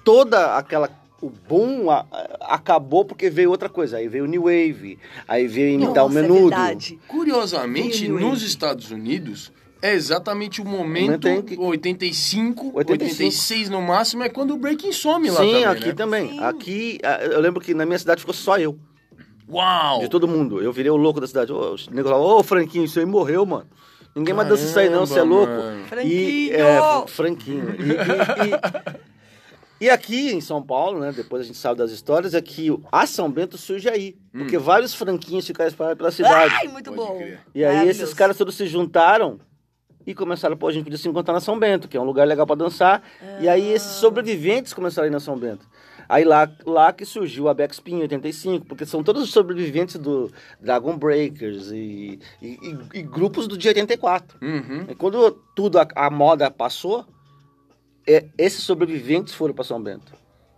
toda aquela o boom a, a, acabou porque veio outra coisa. Aí veio o New Wave, aí veio imitar Nossa, o menudo. É Curiosamente, nos Estados Unidos, é exatamente o momento, momento que... 85, 85, 86 no máximo, é quando o breaking some lá Sim, também, aqui né? também. Sim. Aqui, eu lembro que na minha cidade ficou só eu. Uau! De todo mundo. Eu virei o louco da cidade. Ô, o nego falava, ô, Franquinho, isso aí morreu, mano. Ninguém mais dança isso aí não, você é louco. Franquinho! E, é, Franquinho. E, e, e, e, aqui em São Paulo, né, depois a gente sabe das histórias, é que a São Bento surge aí. Hum. Porque vários franquinhos ficaram espalhados pela cidade. Ai, muito Pode bom. Crer. E aí esses caras todos se juntaram e começaram, pô, a gente podia se encontrar na São Bento, que é um lugar legal para dançar. Ah. E aí esses sobreviventes começaram a ir na São Bento. Aí lá, lá que surgiu a Backspin em 85, porque são todos os sobreviventes do Dragon Breakers e, e, e, e grupos do dia 84. Uhum. E quando tudo, a, a moda passou, é, esses sobreviventes foram para São Bento.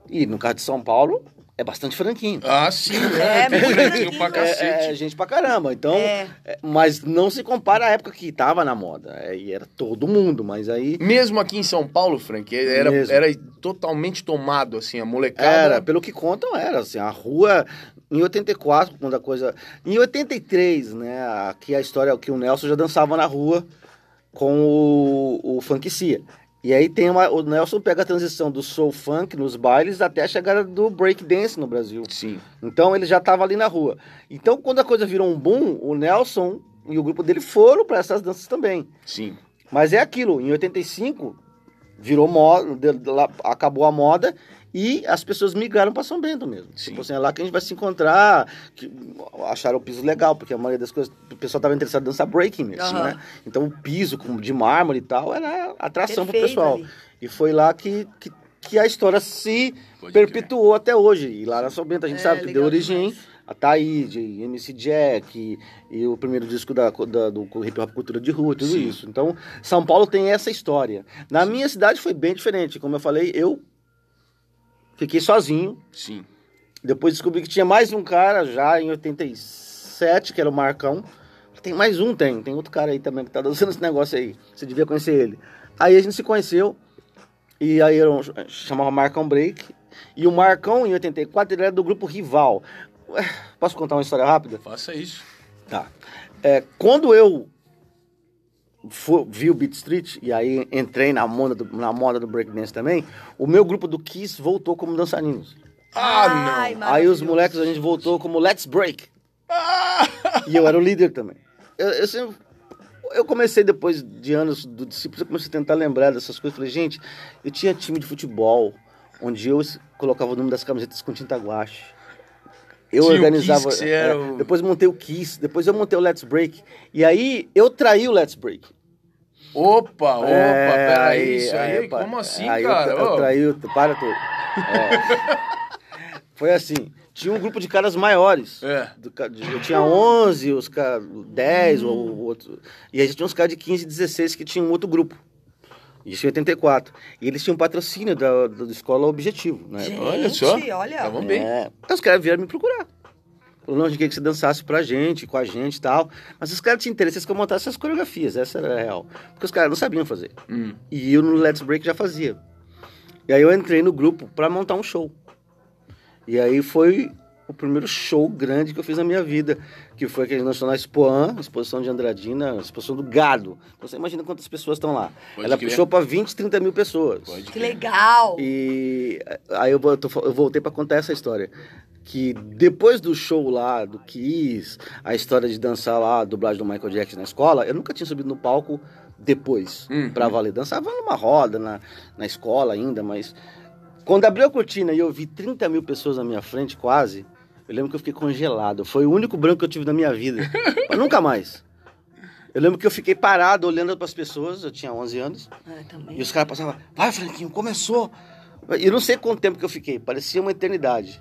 E no caso de São Paulo, é bastante franquinho. Ah, sim, (laughs) é. é muito franquinho pra cacete. É, é, gente pra caramba. Então, é. é. mas não se compara à época que tava na moda. É, e era todo mundo, mas aí. Mesmo aqui em São Paulo, Frank, era, era totalmente tomado, assim, a molecada. Era, pelo que contam, era. Assim, a rua. Em 84, quando a coisa. Em 83, né? Aqui a história é que o Nelson já dançava na rua com o, o Funk Cia. E aí tem uma, o Nelson pega a transição do soul funk nos bailes até a chegada do break dance no Brasil. Sim. Então ele já estava ali na rua. Então quando a coisa virou um boom, o Nelson e o grupo dele foram para essas danças também. Sim. Mas é aquilo, em 85 virou moda, acabou a moda e as pessoas migraram para São Bento mesmo. Sim. Tipo assim, é lá que a gente vai se encontrar, que acharam o piso legal, porque a maioria das coisas, o pessoal estava interessado em dançar breaking mesmo, uhum. né? Então o piso com, de mármore e tal era atração para o pessoal. Ali. E foi lá que, que, que a história se Pode perpetuou até hoje. E lá na São Bento a gente é, sabe que deu origem demais. a Taíde, MC Jack e, e, o primeiro disco da, da, do hip hop cultura de rua, tudo Sim. isso. Então, São Paulo tem essa história. Na Sim. minha cidade foi bem diferente. Como eu falei, eu Fiquei sozinho. Sim. Depois descobri que tinha mais um cara já em 87, que era o Marcão. Tem mais um, tem. Tem outro cara aí também que tá dançando (laughs) esse negócio aí. Você devia conhecer ele. Aí a gente se conheceu. E aí eu chamava Marcão Break. E o Marcão, em 84, ele era do grupo Rival. Posso contar uma história rápida? Faça isso. Tá. É, quando eu for, vi o Beat Street e aí entrei na moda do, na moda do breakdance também, o meu grupo do Kiss voltou como dançarinos. Ah, Ai, não! Aí os moleques, a gente voltou como Let's Break. Ah. E eu era o líder também. Eu, eu, sempre, eu comecei depois de anos do discípulo, eu comecei a tentar lembrar dessas coisas. Falei, gente, eu tinha time de futebol, onde eu colocava o nome das camisetas com tinta guache. Eu Tinha organizava. Kiss, é, o... Depois montei o Kiss, depois eu montei o Let's Break. E aí eu traí o Let's Break. Opa, opa, é, peraí, isso aí, aí como assim, aí cara? Eu, eu traí, para tudo. É. (laughs) Foi assim, tinha um grupo de caras maiores. É. Do, eu tinha 11, os caras 10, hum. ou outro. E aí tinha uns caras de 15, 16 que tinham um outro grupo. Isso em 84. E eles tinham patrocínio da, da escola Objetivo, né? Gente, olha só. olha. Estavam bem. É, os caras vieram me procurar. Falou, não, a gente queria que você dançasse pra gente, com a gente e tal. Mas os caras tinham interesse que eu montasse essas coreografias, essa era a real. Porque os caras não sabiam fazer. Hum. E eu no Let's Break já fazia. E aí eu entrei no grupo pra montar um show. E aí foi o primeiro show grande que eu fiz na minha vida, que foi aquele Nacional Expoan, exposição de Andradina, exposição do gado. Então, você imagina quantas pessoas estão lá. Pode Ela crer. puxou pra 20, 30 mil pessoas. Pode Que crer. legal. E aí eu, eu voltei pra contar essa história. Que depois do show lá, do Kiss, a história de dançar lá, a dublagem do Michael Jackson na escola, eu nunca tinha subido no palco depois, Hum, pra valer. Dançava numa roda, na, na escola ainda, mas... Quando abriu a cortina e eu vi 30 mil pessoas na minha frente, quase, eu lembro que eu fiquei congelado. Foi o único branco que eu tive na minha vida. (laughs) Mas nunca mais. Eu lembro que eu fiquei parado olhando para as pessoas, eu tinha 11 anos, Ah, também. e os caras passavam, vai Franquinho, começou. E não sei quanto tempo que eu fiquei, parecia uma eternidade.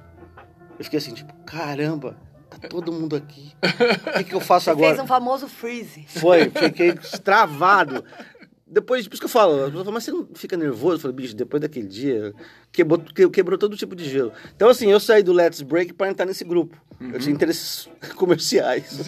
Eu fiquei assim, tipo, caramba, tá todo mundo aqui. O que, que eu faço Você agora? fez um famoso freeze. Foi, fiquei travado. Depois, por isso que eu falo, as pessoas falam, mas você não fica nervoso? Eu falei, bicho, depois daquele dia, quebrou, que- quebrou todo tipo de gelo. Então, assim, eu saí do Let's Break para entrar nesse grupo. Eu tinha interesses (laughs) comerciais. (laughs)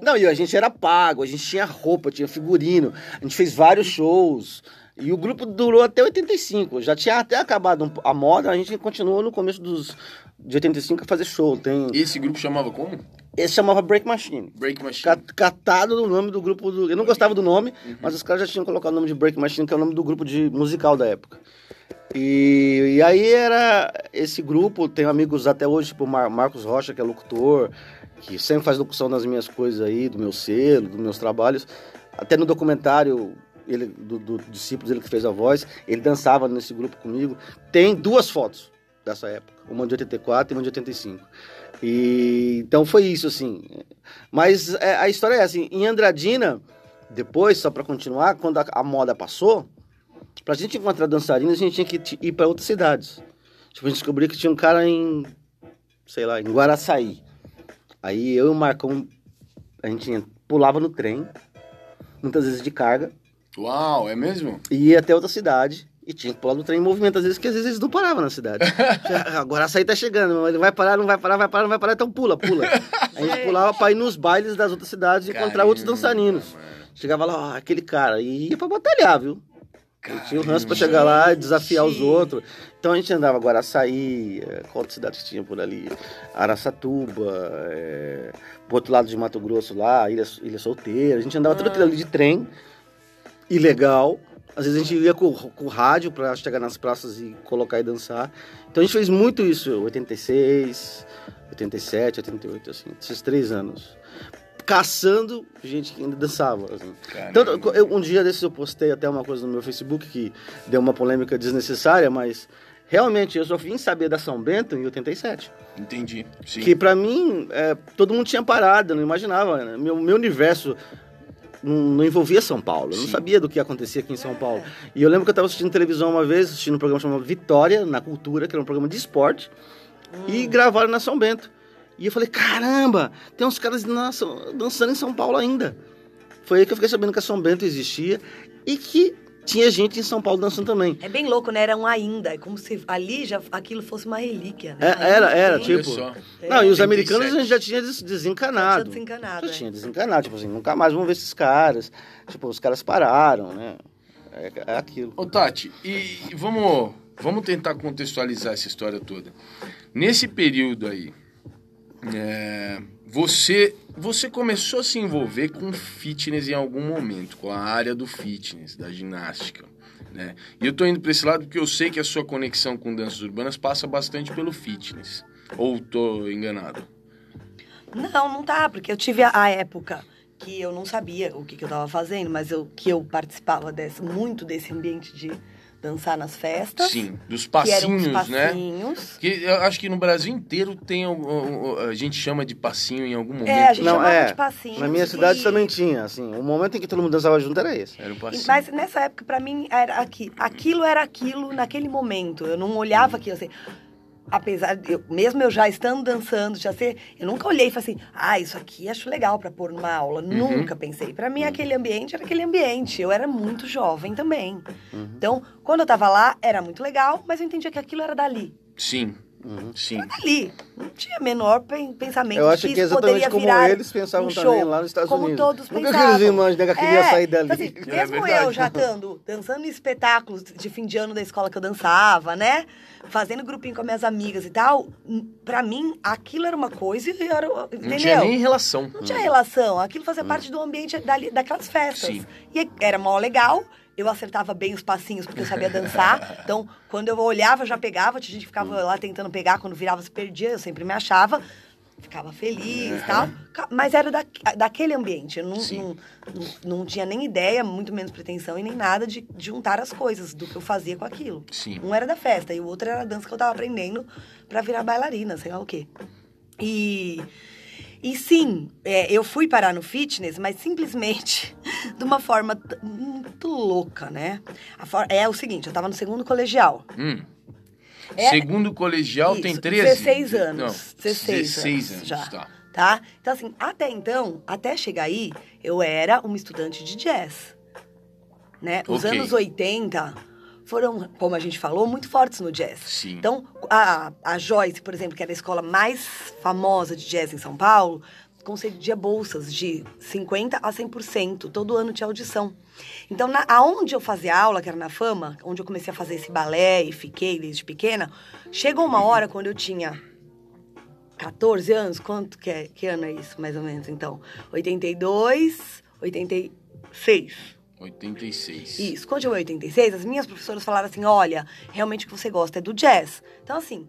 Não, e a gente era pago, a gente tinha roupa, tinha figurino, a gente fez vários shows. E o grupo durou até 85. Já tinha até acabado a moda, a gente continuou no começo dos de 85 a fazer show. Tem, Esse grupo chamava como? esse chamava Break Machine. Break Machine. Ca- Catado no nome do grupo do. Eu não gostava do nome, mas os caras já tinham colocado o nome de Break Machine, que é o nome do grupo de musical da época. E, e aí era esse grupo, tenho amigos até hoje, tipo Mar- Marcos Rocha, que é locutor, que sempre faz locução das minhas coisas aí, do meu selo, dos meus trabalhos. Até no documentário ele, do, do discípulo dele que fez a voz, ele dançava nesse grupo comigo. Tem duas fotos dessa época, uma de 84 e uma de 85. E então foi isso assim. Mas é, a história é assim, em Andradina, depois só para continuar, quando a, a moda passou, pra gente encontrar dançarinas, a gente tinha que ir para outras cidades. Tipo, a gente descobriu que tinha um cara em sei lá, em Guaraçaí. Aí eu e o Marcão a gente pulava no trem, muitas vezes de carga, Uau, é mesmo? e ia até outra cidade. E tinha que pular no trem em movimento, às vezes, que às vezes eles não paravam na cidade. (laughs) Agora açaí tá chegando, ele vai parar, não vai parar, vai parar, não vai parar, então pula, pula. A gente pulava pra ir nos bailes das outras cidades e encontrar outros Caramba, dançarinos. mano. Chegava lá, ó, aquele cara, e ia pra batalhar, viu? E tinha o ranço pra chegar lá e desafiar os outros. Então a gente andava Guaraçaí, eh, qual outra cidade que tinha por ali? Araçatuba, é, pro outro lado de Mato Grosso lá, Ilha, Ilha Solteira. A gente andava tudo aquilo ali de trem, ilegal. Às vezes a gente ia com, com rádio pra chegar nas praças e colocar e dançar. Então a gente fez muito isso, 86, 87, 88, assim, esses três anos. Caçando gente que ainda dançava, assim. Tanto, eu- um dia desses eu postei até uma coisa no meu Facebook que deu uma polêmica desnecessária, mas realmente eu só vim saber da São Bento em 87. Entendi. Sim. Que pra mim, é, todo mundo tinha parado, eu não imaginava. né? Meu, meu universo não, envolvia São Paulo. Eu não Sim. sabia do que acontecia aqui em São Paulo. E eu lembro que eu estava assistindo televisão uma vez, assistindo um programa chamado Vitória, na Cultura, que era um programa de esporte, e gravaram na São Bento. E eu falei, caramba, tem uns caras dançando em São Paulo ainda. Foi aí que eu fiquei sabendo que a São Bento existia e que tinha gente em São Paulo dançando também. É bem louco, né? Era um ainda. É como se ali já aquilo fosse uma relíquia. Né? É, era, era, tem. Tipo- só. Não, e os 87. americanos a gente já tinha des- Já desencanado. tinha desencanado, Já é. tinha desencanado, tipo assim, nunca mais vamos ver esses caras. Tipo, os caras pararam, né? É, é aquilo. Ô, Tati, e vamos, vamos tentar contextualizar essa história toda. Nesse período aí, é, você, você começou a se envolver com fitness em algum momento, com a área do fitness, da ginástica. Né? E eu tô indo para esse lado porque eu sei que a sua conexão com danças urbanas passa bastante pelo fitness. Ou tô enganado? Não, não tá, porque eu tive a, época que eu não sabia o que, que eu tava fazendo, mas eu, que eu participava desse, muito desse ambiente de dançar nas festas. Sim, dos que eram passinhos, os né? passinhos. Que eu acho que no Brasil inteiro tem algum- a gente chama de passinho em algum momento. É, a gente Não, chamava é. de passinhos. Na minha cidade e- também tinha, assim. O momento em que todo mundo dançava junto era esse. Era o passinho. Mas nessa época, pra mim, era aqui. Aquilo era aquilo naquele momento. Eu não olhava aquilo assim. Apesar de eu, mesmo eu já estando dançando, já ser, eu nunca olhei e falei assim, ah, isso aqui acho legal para pôr numa aula. Uhum. Nunca pensei. Para mim, uhum. aquele ambiente era aquele ambiente. Eu era muito jovem também. Uhum. Então, quando eu tava lá, era muito legal, mas eu entendia que aquilo era dali. Sim. Uhum. Sim. Era ali. Não tinha menor pensamento Eu acho que, que exatamente como eles pensavam um também lá nos Estados como Unidos. Todos Nunca pensavam. que é, sair dali. Assim, (laughs) é mesmo eu já estando dançando em espetáculos de fim de ano da escola que eu dançava, né? Fazendo grupinho com minhas amigas e tal, pra mim, aquilo era uma coisa e era. Entendeu? Não tinha nem relação. Não tinha relação. Aquilo fazia hum. parte do ambiente dali, daquelas festas. Sim. E era mó legal eu acertava bem os passinhos porque eu sabia dançar. (laughs) Então, quando eu olhava, eu já pegava. Tinha gente que ficava lá tentando pegar, quando virava, se perdia, eu sempre me achava. Ficava feliz e tal. Mas era da, daquele ambiente. Eu não, não, não, não, tinha nem ideia, muito menos pretensão e nem nada de, de, juntar as coisas do que eu fazia com aquilo. Sim. Um era da festa e o outro era a dança que eu tava aprendendo para virar bailarina, sei lá o quê. E. E sim, é, eu fui parar no fitness, mas simplesmente (laughs) de uma forma muito louca, né? For... É o seguinte, eu tava no segundo colegial. Hum. É... Segundo colegial Isso, tem 13? 16 anos. Não, 16, 16 anos, já. Tá. tá? Então, assim, até então, até chegar aí, eu era uma estudante de jazz. Né? Os okay. anos 80 foram, como a gente falou, muito fortes no jazz. Sim. Então, a, a Joyce, por exemplo, que era a escola mais famosa de jazz em São Paulo, concedia bolsas de 50% a 100%. Todo ano tinha audição. Então, na, aonde eu fazia aula, que era na Fama, onde eu comecei a fazer esse balé e fiquei desde pequena, chegou uma hora quando eu tinha 14 anos, quanto que é? Que ano é isso, mais ou menos, então? 82, 86. 86. Isso. Quando chegou em 86, as minhas professoras falaram assim: olha, realmente o que você gosta é do jazz. Então, assim,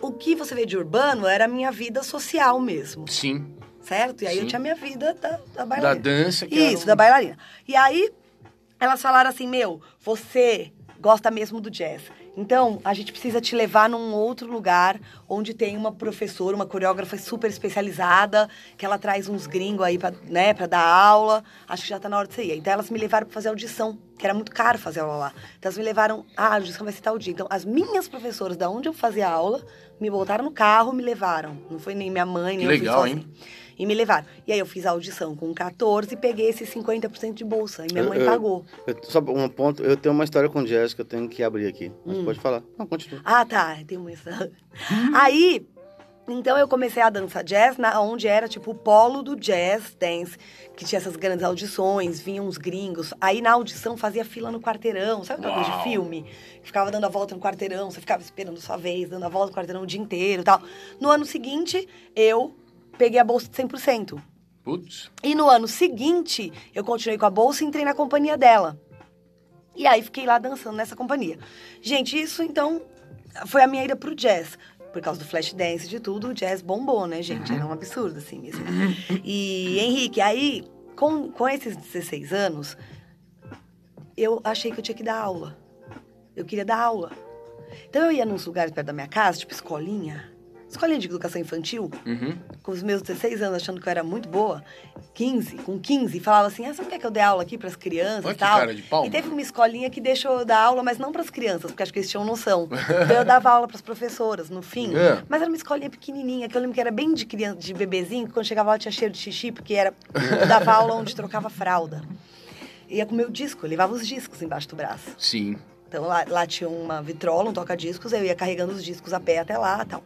o que você vê de urbano era a minha vida social mesmo. Sim. Certo? E aí Sim. eu tinha a minha vida da, da bailarina. Da dança. Que Isso, da bailarina. E aí elas falaram assim: meu, você gosta mesmo do jazz. Então, a gente precisa te levar num outro lugar onde tem uma professora, uma coreógrafa super especializada, que ela traz uns gringos aí pra, né, pra dar aula. Acho que já tá na hora de você ir. Então, elas me levaram pra fazer audição, que era muito caro fazer aula lá. Então, elas me levaram, ah, a audição vai ser tal dia. Então, as minhas professoras, da onde eu fazia aula, me botaram no carro, me levaram. Não foi nem minha mãe, nem que legal, hein? E me levaram. E aí eu fiz a audição com 14 e peguei esses 50% de bolsa. E minha mãe eu, pagou. Eu, só um ponto, eu tenho uma história com Jazz que eu tenho que abrir aqui. Mas hum. pode falar. Não, continua. Ah, tá. Tem uma história. aí, então eu comecei a dançar jazz, na, onde era tipo o polo do jazz dance, que tinha essas grandes audições, vinham uns gringos. Aí na audição fazia fila no quarteirão, sabe aquela coisa de filme? Ficava dando a volta no quarteirão, você ficava esperando sua vez, dando a volta no quarteirão o dia inteiro e tal. No ano seguinte, eu peguei a bolsa de 100%. Putz. E no ano seguinte, eu continuei com a bolsa e entrei na companhia dela. E aí fiquei lá dançando nessa companhia. Gente, isso então foi a minha ida pro jazz. Por causa do flash dance de tudo, o jazz bombou, né, gente? Era um absurdo, assim mesmo. E, Henrique, aí, com, com esses 16 anos, eu achei que eu tinha que dar aula. Eu queria dar aula. Então eu ia nos lugares perto da minha casa, tipo escolinha, escolinha de educação infantil, uhum. com os meus 16 anos, achando que eu era muito boa, 15, com 15, falava assim: ah, você não quer que eu dê aula aqui para as crianças Olha e tal? Cara de pau, e teve uma escolinha que deixou eu dar aula, mas não para as crianças, porque acho que eles tinham noção. (laughs) então eu dava aula para as professoras, no fim. É. Mas era uma escolinha pequenininha, que eu lembro que era bem de criança, de bebezinho, que quando chegava lá tinha cheiro de xixi, porque era, eu dava (laughs) aula onde trocava fralda. Ia com o meu disco, eu levava os discos embaixo do braço. Sim. Então lá, lá tinha uma vitrola, um toca-discos, eu ia carregando os discos a pé até lá e tal.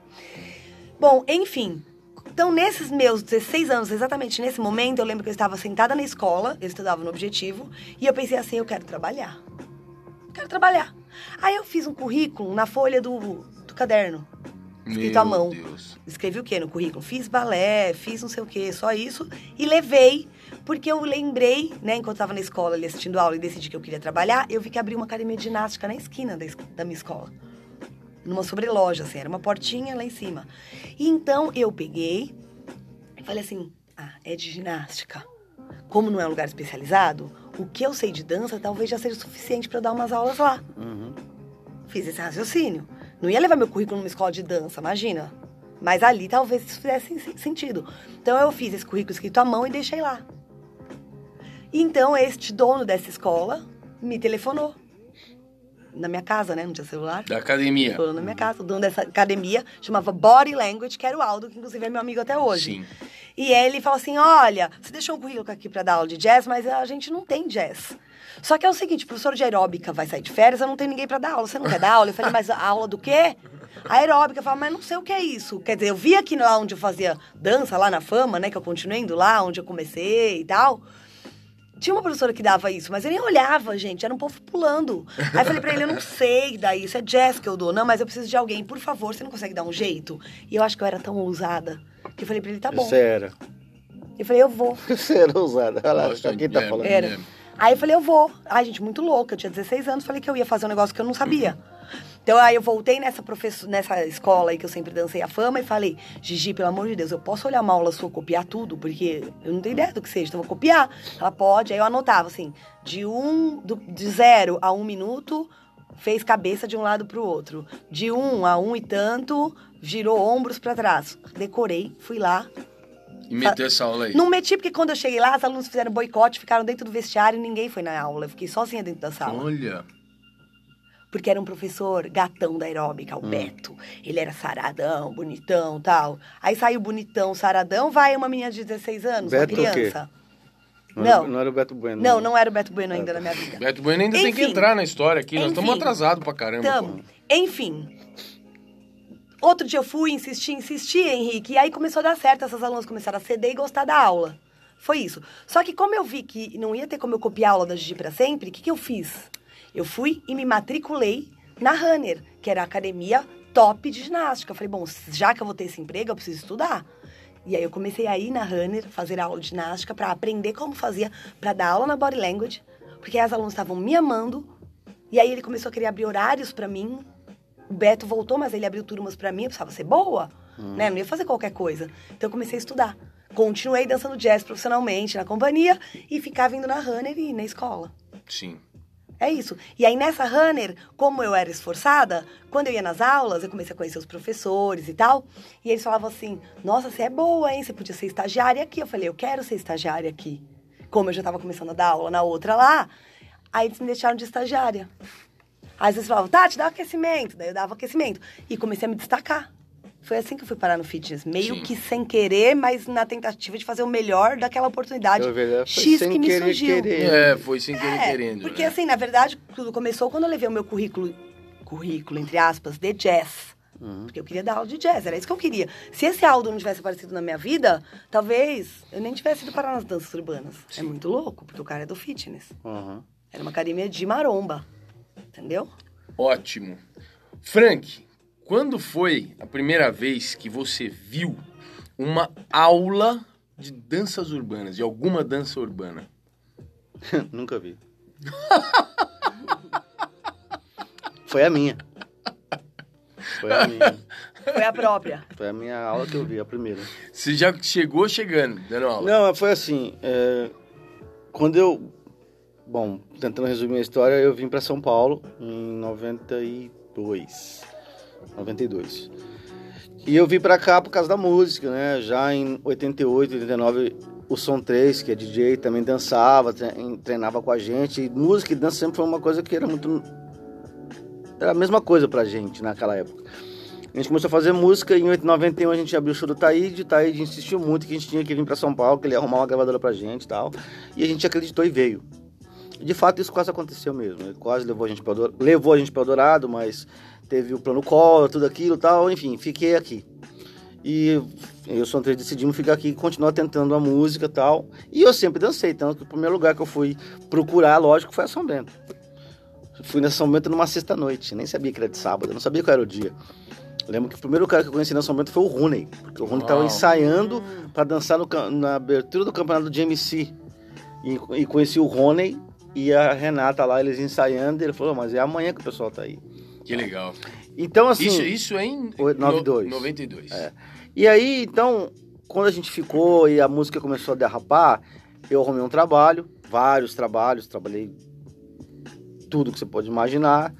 Bom, enfim. Então, nesses meus 16 anos, exatamente nesse momento, eu lembro que eu estava sentada na escola, eu estudava no Objetivo, e eu pensei assim, eu quero trabalhar. Quero trabalhar. Aí eu fiz um currículo na folha do, do caderno, escrito Meu à mão. Deus. Escrevi o quê no currículo? Fiz balé, fiz não sei o quê, só isso. E levei, porque eu lembrei, né, enquanto estava na escola ali assistindo aula e decidi que eu queria trabalhar, eu vi que abriu uma academia de ginástica na esquina da, da minha escola numa sobreloja, assim, era uma portinha lá em cima. E então eu peguei e falei assim: ah, é de ginástica. Como não é um lugar especializado, o que eu sei de dança talvez já seja suficiente para dar umas aulas lá. Uhum. Fiz esse raciocínio. Não ia levar meu currículo numa escola de dança, imagina. Mas ali talvez isso fizesse sentido. Então eu fiz esse currículo escrito à mão e deixei lá. Então este dono dessa escola me telefonou na minha casa, né? Não tinha celular. Da academia. Foi na minha casa. O dono dessa academia chamava Body Language, que era o Aldo, que inclusive é meu amigo até hoje. Sim. E ele falou assim: olha, você deixou um currículo aqui pra dar aula de jazz, mas a gente não tem jazz. Só que é o seguinte, professor de aeróbica vai sair de férias, eu não tenho ninguém para dar aula. Você não quer dar aula? Eu falei, mas a aula do quê? A aeróbica, eu falei, mas não sei o que é isso. Quer dizer, eu vi aqui lá onde eu fazia dança, lá na fama, né? Que eu continuei indo lá, onde eu comecei e tal. Tinha uma professora que dava isso, mas eu nem olhava, gente. Era um povo pulando. Aí eu falei pra ele, eu não sei dar isso. É jazz que eu dou. Não, mas eu preciso de alguém. Por favor, você não consegue dar um jeito? E eu acho que eu era tão ousada. Que eu falei pra ele, tá bom. Você era. Eu falei, eu vou. (laughs) Você era ousada. Olha lá, Nossa, quem tá é, falando. Era. Aí eu falei, eu vou. Ai, gente, muito louca. Eu tinha 16 anos, falei que eu ia fazer um negócio que eu não sabia. Então aí eu voltei nessa, professor, nessa escola aí que eu sempre dancei a fama e falei, Gigi, pelo amor de Deus, eu posso olhar uma aula sua, copiar tudo? Porque eu não tenho ideia do que seja, então vou copiar. Ela pode, aí eu anotava assim, de um, do, de zero a um minuto, fez cabeça de um lado pro outro. De um a um e tanto, girou ombros para trás. Decorei, fui lá, e meteu essa aula aí? Não meti, porque quando eu cheguei lá, os alunos fizeram boicote, ficaram dentro do vestiário e ninguém foi na aula. Eu fiquei sozinha dentro da sala. Olha. Porque era um professor gatão da aeróbica, o hum. Beto. Ele era saradão, bonitão tal. Aí saiu bonitão, saradão, vai uma menina de 16 anos, Beto uma criança. Não, não, não era o Beto Bueno. Não, não era o Beto Bueno ainda na minha vida. Beto Bueno ainda enfim, tem que entrar na história aqui. Enfim, Nós estamos atrasados pra caramba. Tamo. Enfim, Outro dia eu fui, insisti, insisti, Henrique, e aí começou a dar certo, essas alunas começaram a ceder e gostar da aula. Foi isso. Só que como eu vi que não ia ter como eu copiar a aula da Gigi para sempre, o que, que eu fiz? Eu fui e me matriculei na Runner, que era a academia top de ginástica. Eu falei, bom, já que eu vou ter esse emprego, eu preciso estudar. E aí eu comecei a ir na Runner, fazer aula de ginástica para aprender como fazia, para dar aula na Body Language, porque as alunas estavam me amando. E aí ele começou a querer abrir horários para mim, o Beto voltou, mas ele abriu turmas para mim, eu precisava ser boa, hum. né? Não ia fazer qualquer coisa. Então eu comecei a estudar. Continuei dançando jazz profissionalmente na companhia e ficava indo na Runner e na escola. Sim. É isso. E aí nessa Runner, como eu era esforçada, quando eu ia nas aulas, eu comecei a conhecer os professores e tal. E eles falavam assim: Nossa, você é boa, hein? Você podia ser estagiária aqui. Eu falei: Eu quero ser estagiária aqui. Como eu já estava começando a dar aula na outra lá, aí eles me deixaram de estagiária. Às vezes falavam, Tati, dá aquecimento. Daí eu dava aquecimento. E comecei a me destacar. Foi assim que eu fui parar no fitness. Meio Sim. que sem querer, mas na tentativa de fazer o melhor daquela oportunidade X que me surgiu. Querer. É, foi sem querer é, querendo. Porque né? assim, na verdade, tudo começou quando eu levei o meu currículo, currículo, entre aspas, de jazz. Uhum. Porque eu queria dar aula de jazz, era isso que eu queria. Se esse Aldo não tivesse aparecido na minha vida, talvez eu nem tivesse ido parar nas danças urbanas. É Sim. É muito louco, porque o cara é do fitness. Uhum. Era uma academia de maromba. Entendeu? Ótimo. Frank, quando foi a primeira vez que você viu uma aula de danças urbanas, de alguma dança urbana? (laughs) Nunca vi. foi a minha. Foi a minha. Foi a própria. Foi a minha aula que eu vi, a primeira. Você já chegou chegando, dando aula? Não, foi assim. É, quando eu Bom, tentando resumir a história, eu vim para São Paulo em 92. 92. E eu vim para cá por causa da música, né? Já em 88, 89, o Som 3, que é DJ, também dançava, treinava com a gente. E música e dança sempre foi uma coisa que era muito. Era a mesma coisa pra gente naquela época. A gente começou a fazer música e em 91 a gente abriu o show do Taíde. O Taíde insistiu muito que a gente tinha que vir para São Paulo, que ele ia arrumar uma gravadora pra gente e tal. E a gente acreditou e veio. De fato, isso quase aconteceu mesmo. Ele quase levou a gente para levou a gente para Dourado, mas teve o plano Collor, tudo aquilo, tal. Enfim, fiquei aqui. E eu sou André decidimos ficar aqui e continuar tentando a música tal. E eu sempre dancei, tanto que o primeiro lugar que eu fui procurar, lógico, foi a São Bento. Fui na São Bento numa sexta-noite, nem sabia que era de sábado, não sabia qual era o dia. lembro que o primeiro cara que eu conheci na São Bento foi o Rooney, porque o Rooney estava ensaiando para dançar no, na abertura do campeonato do GMC. E, e conheci o Rony e a Renata lá, eles ensaiando, ele falou, mas é amanhã que o pessoal tá aí. Que legal. Então, assim... Isso, isso é em... 92. 92. É. E aí, então, quando a gente ficou e a música começou a derrapar, eu arrumei um trabalho, vários trabalhos, trabalhei tudo que você pode imaginar,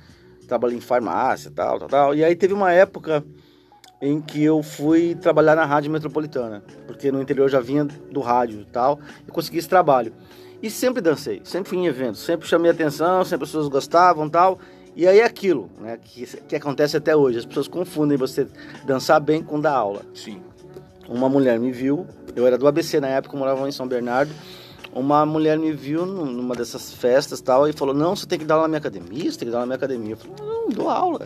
trabalhei em farmácia, tal, tal, tal. E aí teve uma época em que eu fui trabalhar na rádio metropolitana, porque no interior já vinha do rádio e tal, e consegui esse trabalho. E sempre dancei, sempre fui em eventos, sempre chamei atenção, sempre as pessoas gostavam tal. E aí é aquilo, né, que, que acontece até hoje. As pessoas confundem você dançar bem com dar aula. Sim. Uma mulher me viu, eu era do ABC na época, morava em São Bernardo. Uma mulher me viu numa dessas festas tal e falou: Não, você tem que dar aula na minha academia, você tem que dar aula na minha academia. Eu falei: Não, dou aula.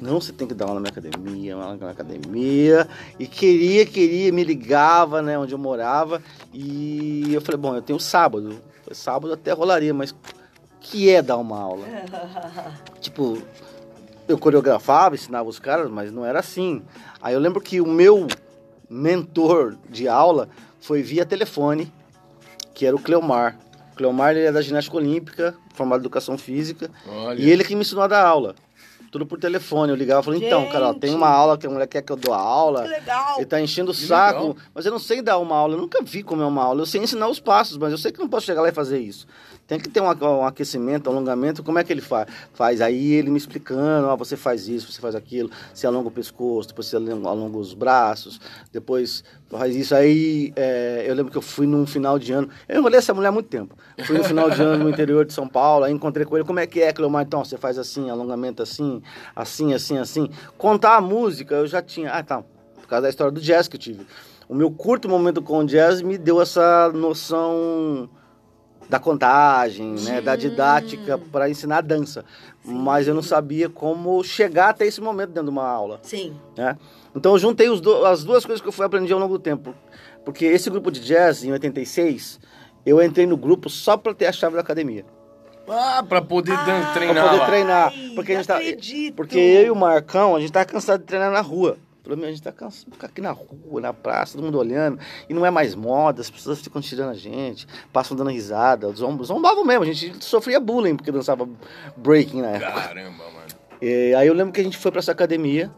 Não, você tem que dar aula na minha academia, aula na academia. E queria, queria, me ligava, né, onde eu morava. E eu falei: Bom, eu tenho sábado. Sábado até rolaria, mas que é dar uma aula? (laughs) tipo, eu coreografava, ensinava os caras, mas não era assim. Aí eu lembro que o meu mentor de aula foi via telefone, que era o Cleomar. O Cleomar ele é da ginástica olímpica, formado em educação física, Olha. e ele que me ensinou a dar aula tudo por telefone. Eu ligava e falei, então, cara, ó, tem uma aula que a mulher quer que eu dou aula. Que legal. Ele tá enchendo o saco, legal. mas eu não sei dar uma aula. Eu nunca vi como é uma aula. Eu sei ensinar os passos, mas eu sei que não posso chegar lá e fazer isso. Tem que ter um, um aquecimento, um alongamento. Como é que ele faz? Faz aí ele me explicando, ó, você faz isso, você faz aquilo. Você alonga o pescoço, depois você alonga os braços, depois faz isso. Aí é, eu lembro que eu fui num final de ano. Eu enrolei essa mulher há muito tempo. Fui no final de ano no interior de São Paulo, aí encontrei com ele. Como é que é, Cleomar? Então, você faz assim, alongamento assim, assim, assim, assim. Contar a música, eu já tinha. Ah, tá. Por causa da história do jazz que eu tive. O meu curto momento com o jazz me deu essa noção da contagem, né, da didática para ensinar dança. Sim. Mas eu não sabia como chegar até esse momento dentro de uma aula. Sim. Né? Então eu juntei do, as duas coisas que eu fui aprendendo ao longo do tempo. Porque esse grupo de jazz, em 86, eu entrei no grupo só para ter a chave da academia. Ah, para poder ah, treinar. Pra poder treinar. Porque, a gente tá, porque eu e o Marcão, a gente tá cansado de treinar na rua. Pelo menos a gente tá cansado de ficar aqui na rua, na praça, todo mundo olhando. E não é mais moda, as pessoas ficam tirando a gente, passam dando risada, zomb, zombavam mesmo. A gente sofria bullying porque dançava breaking na época. Caramba, mano. E, (laughs) aí eu lembro que a gente foi para essa academia.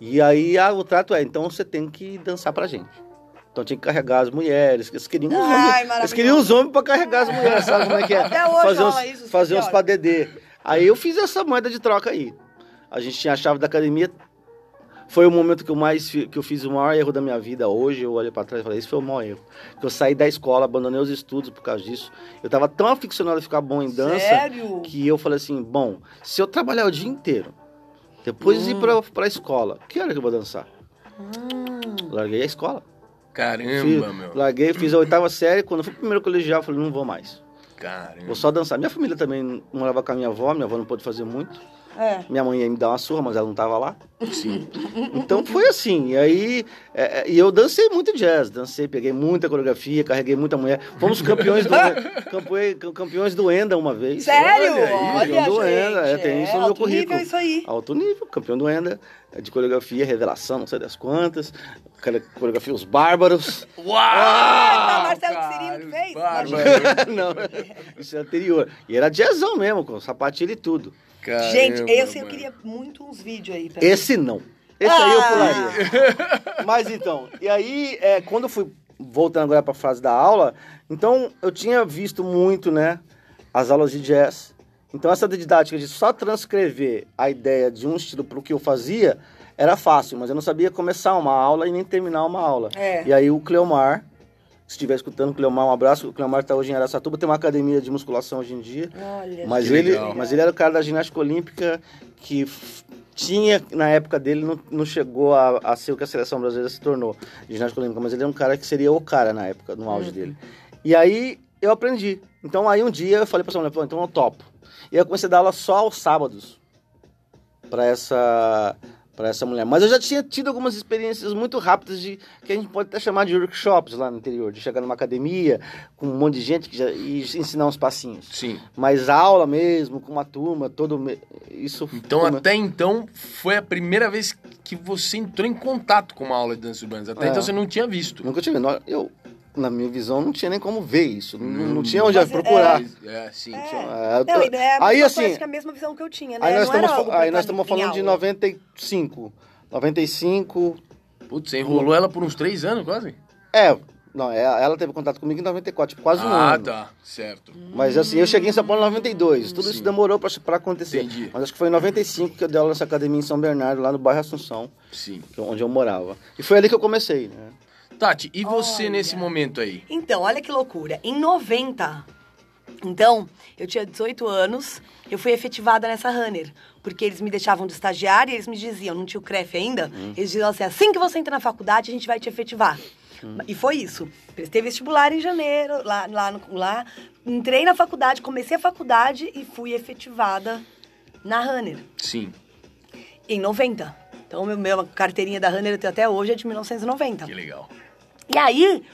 E aí ah, o trato é, então você tem que dançar pra gente. Então tinha que carregar as mulheres, eles queriam os homens. Eles queriam os homens pra carregar as mulheres, sabe como é que é? Até hoje fazer uns, isso, fazer uns padedê. Aí eu fiz essa moeda de troca aí. A gente tinha a chave da academia, foi o momento que eu mais que eu fiz o maior erro da minha vida. Hoje eu olho para trás e falei, esse foi o maior erro. Que eu saí da escola, abandonei os estudos por causa disso. Eu tava tão aficionado a ficar bom em dança Sério? que eu falei assim, bom, se eu trabalhar o dia inteiro, depois hum. ir para para a escola, que hora que eu vou dançar? Hum. Larguei a escola. Caramba, fiz, meu. Larguei, fiz a oitava série, quando eu fui pro primeiro colegial, eu falei, não vou mais. Caramba. Vou só dançar. Minha família também morava com a minha avó, minha avó não pôde fazer muito. É. Minha mãe ia me dar uma surra, mas ela não estava lá. Sim. Então foi assim. E aí, é, é, e eu dancei muito jazz, dancei, peguei muita coreografia, carreguei muita mulher. Fomos campeões do campeões, campeões do Enda uma vez. Sério? Olha, do Enda, é, tem isso no meu currículo. Nível isso aí. Alto nível, campeão do Enda, é de coreografia, revelação, não sei das quantas. Coreografia Os Bárbaros. Uau! Ah, Marcelo Cirino fez? (laughs) não, isso é anterior. E era jazzão mesmo, com sapatilha e tudo. Caramba, Gente, esse eu queria muito uns vídeos aí. esse não. Esse ah! aí eu ah! pularia. (laughs) Mas então, e aí, é, quando eu fui voltando agora para a fase da aula, então eu tinha visto muito, né, as aulas de jazz. Então essa didática de só transcrever a ideia de um estilo para o que eu fazia era fácil, mas eu não sabia começar uma aula e nem terminar uma aula. É. E aí o Cleomar, se estiver escutando, Cleomar, um abraço. O Cleomar está hoje em Aracatuba, tem uma academia de musculação hoje em dia. Olha, mas ele, legal. mas ele era o cara da ginástica olímpica que tinha, na época dele, não, não chegou a, a, ser o que a seleção brasileira se tornou de ginástica olímpica, mas ele é um cara que seria o cara na época, no auge uhum. dele. E aí eu aprendi. Então aí um dia eu falei para essa mulher, então eu topo. E eu comecei a dar aula só aos sábados para essa para essa mulher. Mas eu já tinha tido algumas experiências muito rápidas de que a gente pode até chamar de workshops lá no interior, de chegar numa academia com um monte de gente que já, e ensinar uns passinhos. Sim. Mas aula mesmo, com uma turma, todo isso. Então até então foi a primeira vez que você entrou em contato com uma aula de dança urbana. Até é. então você não tinha visto. Nunca tinha visto. Eu na minha visão, não tinha nem como ver isso. Não, não tinha onde procurar. É, é sim. É. É, não, é aí, assim, a mesma visão que eu tinha, né? Aí nós, estamos, aí nós estamos falando de 95. 95. Putz, você enrolou ela por uns três anos quase? É, não, é, ela teve contato comigo em 94, tipo, quase um ah, ano. Ah, tá, certo. Mas assim, eu cheguei em São Paulo em 92. Tudo Sim. isso demorou pra, pra acontecer. Entendi. Mas acho que foi em 95 que eu dei aula nessa academia em São Bernardo, lá no bairro Assunção. Sim. É onde eu morava. E foi ali que eu comecei, né? Tati, e você olha. nesse momento aí? Então, olha que loucura. Em 90, Então, eu tinha 18 anos, eu fui efetivada nessa Runner, porque eles me deixavam de estagiária e eles me diziam, não tinha o CREF ainda, hum. eles diziam assim, assim que você entra na faculdade, a gente vai te efetivar. Hum. E foi isso. Prestei vestibular em janeiro, lá, lá, lá, entrei na faculdade, comecei a faculdade e fui efetivada na Runner. Sim. Em 90. Então, meu, minha carteirinha da Runner até hoje é de 1990. Que legal. E aí,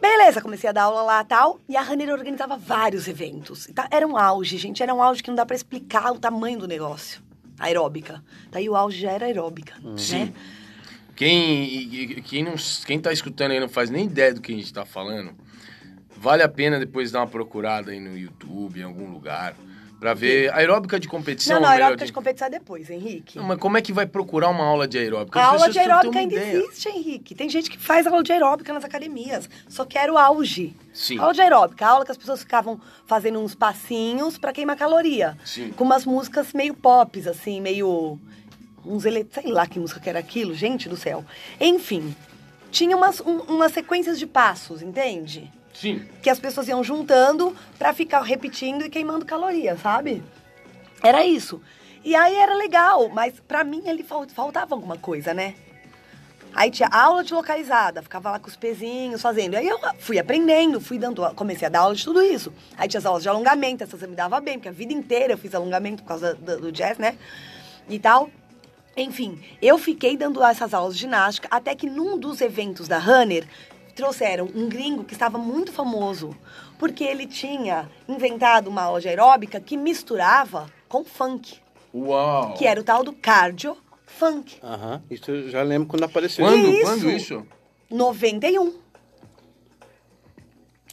Beleza, comecei a dar aula lá e tal. E a Runner organizava vários eventos. Tá, era um auge, gente. Era um auge que não dá para explicar o tamanho do negócio. Aeróbica. Daí o auge já era aeróbica, hum. né? Sim. Quem, quem, não, quem tá escutando aí não faz nem ideia do que a gente tá falando, vale a pena depois dar uma procurada aí no YouTube, em algum lugar. Pra ver aeróbica de competição. Não, não, aeróbica de... de competição é depois, Henrique. Não, mas como é que vai procurar uma aula de aeróbica? A aula de aeróbica ainda ideia. existe, Henrique. Tem gente que faz aula de aeróbica nas academias. Só quero o auge. Sim. Aula de aeróbica, a aula que as pessoas ficavam fazendo uns passinhos para queimar caloria. Sim. Com umas músicas meio pops, assim, meio. Uns ele... Sei lá que música que era aquilo, gente do céu. Enfim, tinha umas, um, umas sequências de passos, entende? Sim. Que as pessoas iam juntando para ficar repetindo e queimando calorias, sabe? Era isso. E aí era legal, mas para mim ele faltava alguma coisa, né? Aí tinha aula de localizada, ficava lá com os pezinhos fazendo. Aí eu fui aprendendo, fui dando, comecei a dar aula de tudo isso. Aí tinha as aulas de alongamento, essas eu me dava bem, porque a vida inteira eu fiz alongamento por causa do, do jazz, né? E tal. Enfim, eu fiquei dando essas aulas de ginástica até que num dos eventos da Runner trouxeram um gringo que estava muito famoso, porque ele tinha inventado uma aula de aeróbica que misturava com funk. Uau! Que era o tal do cardio funk. Aham, isso eu já lembro quando apareceu. Quando? Isso, Quando isso? 91.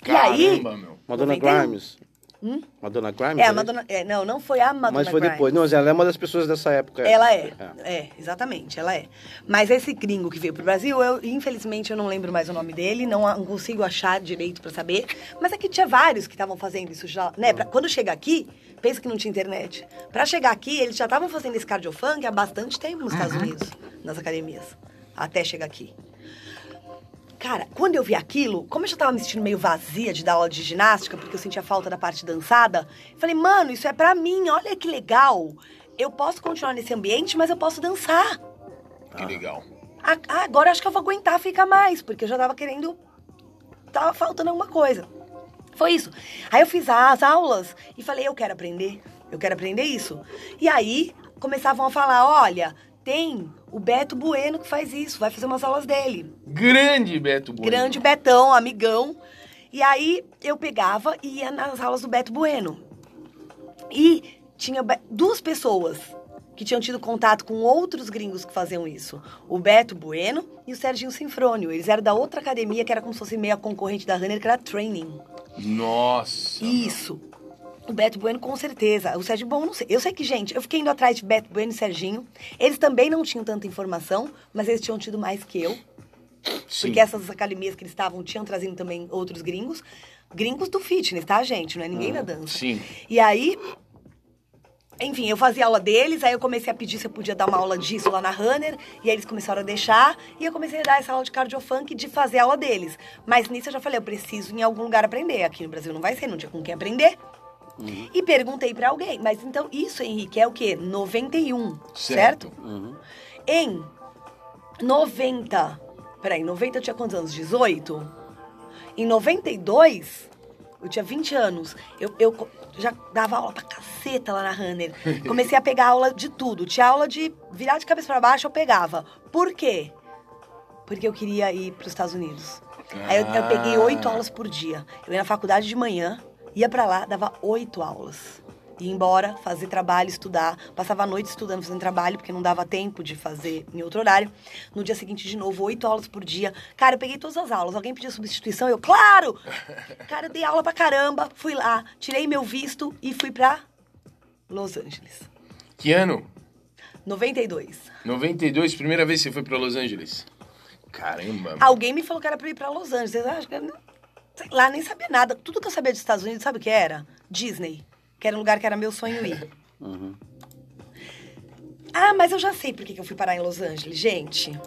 Caramba, e aí, meu. Madonna 91. Grimes. Hum? Madonna Grimes? É, a Madonna, é, não, não foi a Madonna Mas foi Grimes. depois. Não, ela é uma das pessoas dessa época. Ela é. é. é. exatamente, ela é. Mas esse gringo que veio pro Brasil, eu, infelizmente, eu não lembro mais o nome dele, não, não consigo achar direito para saber. Mas aqui tinha vários que estavam fazendo isso já, né? Pra, quando chega aqui, pensa que não tinha internet. Para chegar aqui, eles já estavam fazendo esse cardiofunk há bastante tempo nos Estados uhum. Unidos, nas academias. Até chegar aqui. Cara, quando eu vi aquilo, como eu já tava me sentindo meio vazia de dar aula de ginástica, porque eu sentia falta da parte dançada, falei, mano, isso é pra mim, olha que legal. Eu posso continuar nesse ambiente, mas eu posso dançar. Que legal. Ah, agora acho que eu vou aguentar ficar mais, porque eu já tava querendo. Tava faltando alguma coisa. Foi isso. Aí eu fiz as aulas e falei, eu quero aprender. Eu quero aprender isso. E aí começavam a falar: olha, tem o Beto Bueno que faz isso, vai fazer umas aulas dele. Grande Beto Bueno. Grande Betão, amigão. E aí eu pegava e ia nas aulas do Beto Bueno. E tinha duas pessoas que tinham tido contato com outros gringos que faziam isso. O Beto Bueno e o Serginho Sinfrônio. Eles eram da outra academia que era como se fosse meio a concorrente da Runner, que era Training. Nossa! Isso. O Beto Bueno, com certeza. O Sérgio Bom, não sei. Eu sei que, gente, eu fiquei indo atrás de Beto Bueno e Serginho. Eles também não tinham tanta informação, mas eles tinham tido mais que eu. Sim. Porque essas academias que eles estavam tinham trazido também outros gringos. Gringos do fitness, tá, gente? Não é ninguém da dança. Sim. E aí, enfim, eu fazia aula deles, aí eu comecei a pedir se eu podia dar uma aula disso lá na Runner, e aí eles começaram a deixar, e eu comecei a dar essa aula de cardiofunk de fazer aula deles. Mas nisso eu já falei, eu preciso em algum lugar aprender. Aqui no Brasil não vai ser, não tinha com quem aprender. Uhum. E perguntei para alguém. Mas então, isso, Henrique, é o quê? 91, certo? certo? Uhum. Em 90. Peraí, 90 eu tinha quantos anos? 18? Em 92, eu tinha 20 anos. Eu, eu já dava aula pra caceta lá na Runner. (laughs) Comecei a pegar aula de tudo. Tinha aula de virar de cabeça para baixo, eu pegava. Por quê? Porque eu queria ir para os Estados Unidos. Ah. Aí eu, eu peguei oito aulas por dia. Eu ia na faculdade de manhã, Ia para lá, dava oito aulas. Ia embora, fazer trabalho, estudar. Passava a noite estudando, fazendo trabalho, porque não dava tempo de fazer em outro horário. No dia seguinte, de novo, oito aulas por dia. Cara, eu peguei todas as aulas. Alguém pediu substituição? Eu, claro! Cara, eu dei aula pra caramba. Fui lá, tirei meu visto e fui pra Los Angeles. Que ano? 92. 92, primeira vez que você foi pra Los Angeles? Caramba. Alguém me falou que era pra ir pra Los Angeles. Eu acho que sei lá, nem sabia nada. Tudo que eu sabia dos Estados Unidos, sabe o que era? Disney. Que era um lugar que era meu sonho ir. Uhum. Ah, mas eu já sei por que eu fui parar em Los Angeles, gente.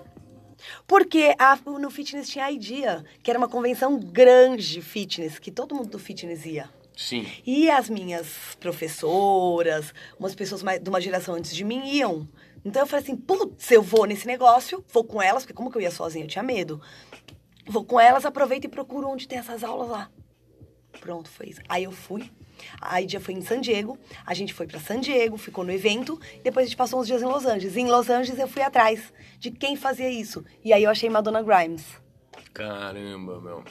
Porque a, no fitness tinha a IDEA, que era uma convenção grande fitness, que todo mundo do fitness ia. Sim. E as minhas professoras, umas pessoas mais, de uma geração antes de mim iam. Então eu falei assim, putz, eu vou nesse negócio, vou com elas, porque como que eu ia sozinha? Eu tinha medo. Vou com elas, aproveito e procuro onde tem essas aulas lá. Pronto, foi isso. Aí eu fui. Aí já foi em San Diego. A gente foi para San Diego, ficou no evento. Depois a gente passou uns dias em Los Angeles. E em Los Angeles eu fui atrás de quem fazia isso. E aí eu achei Madonna Grimes. Caramba, meu.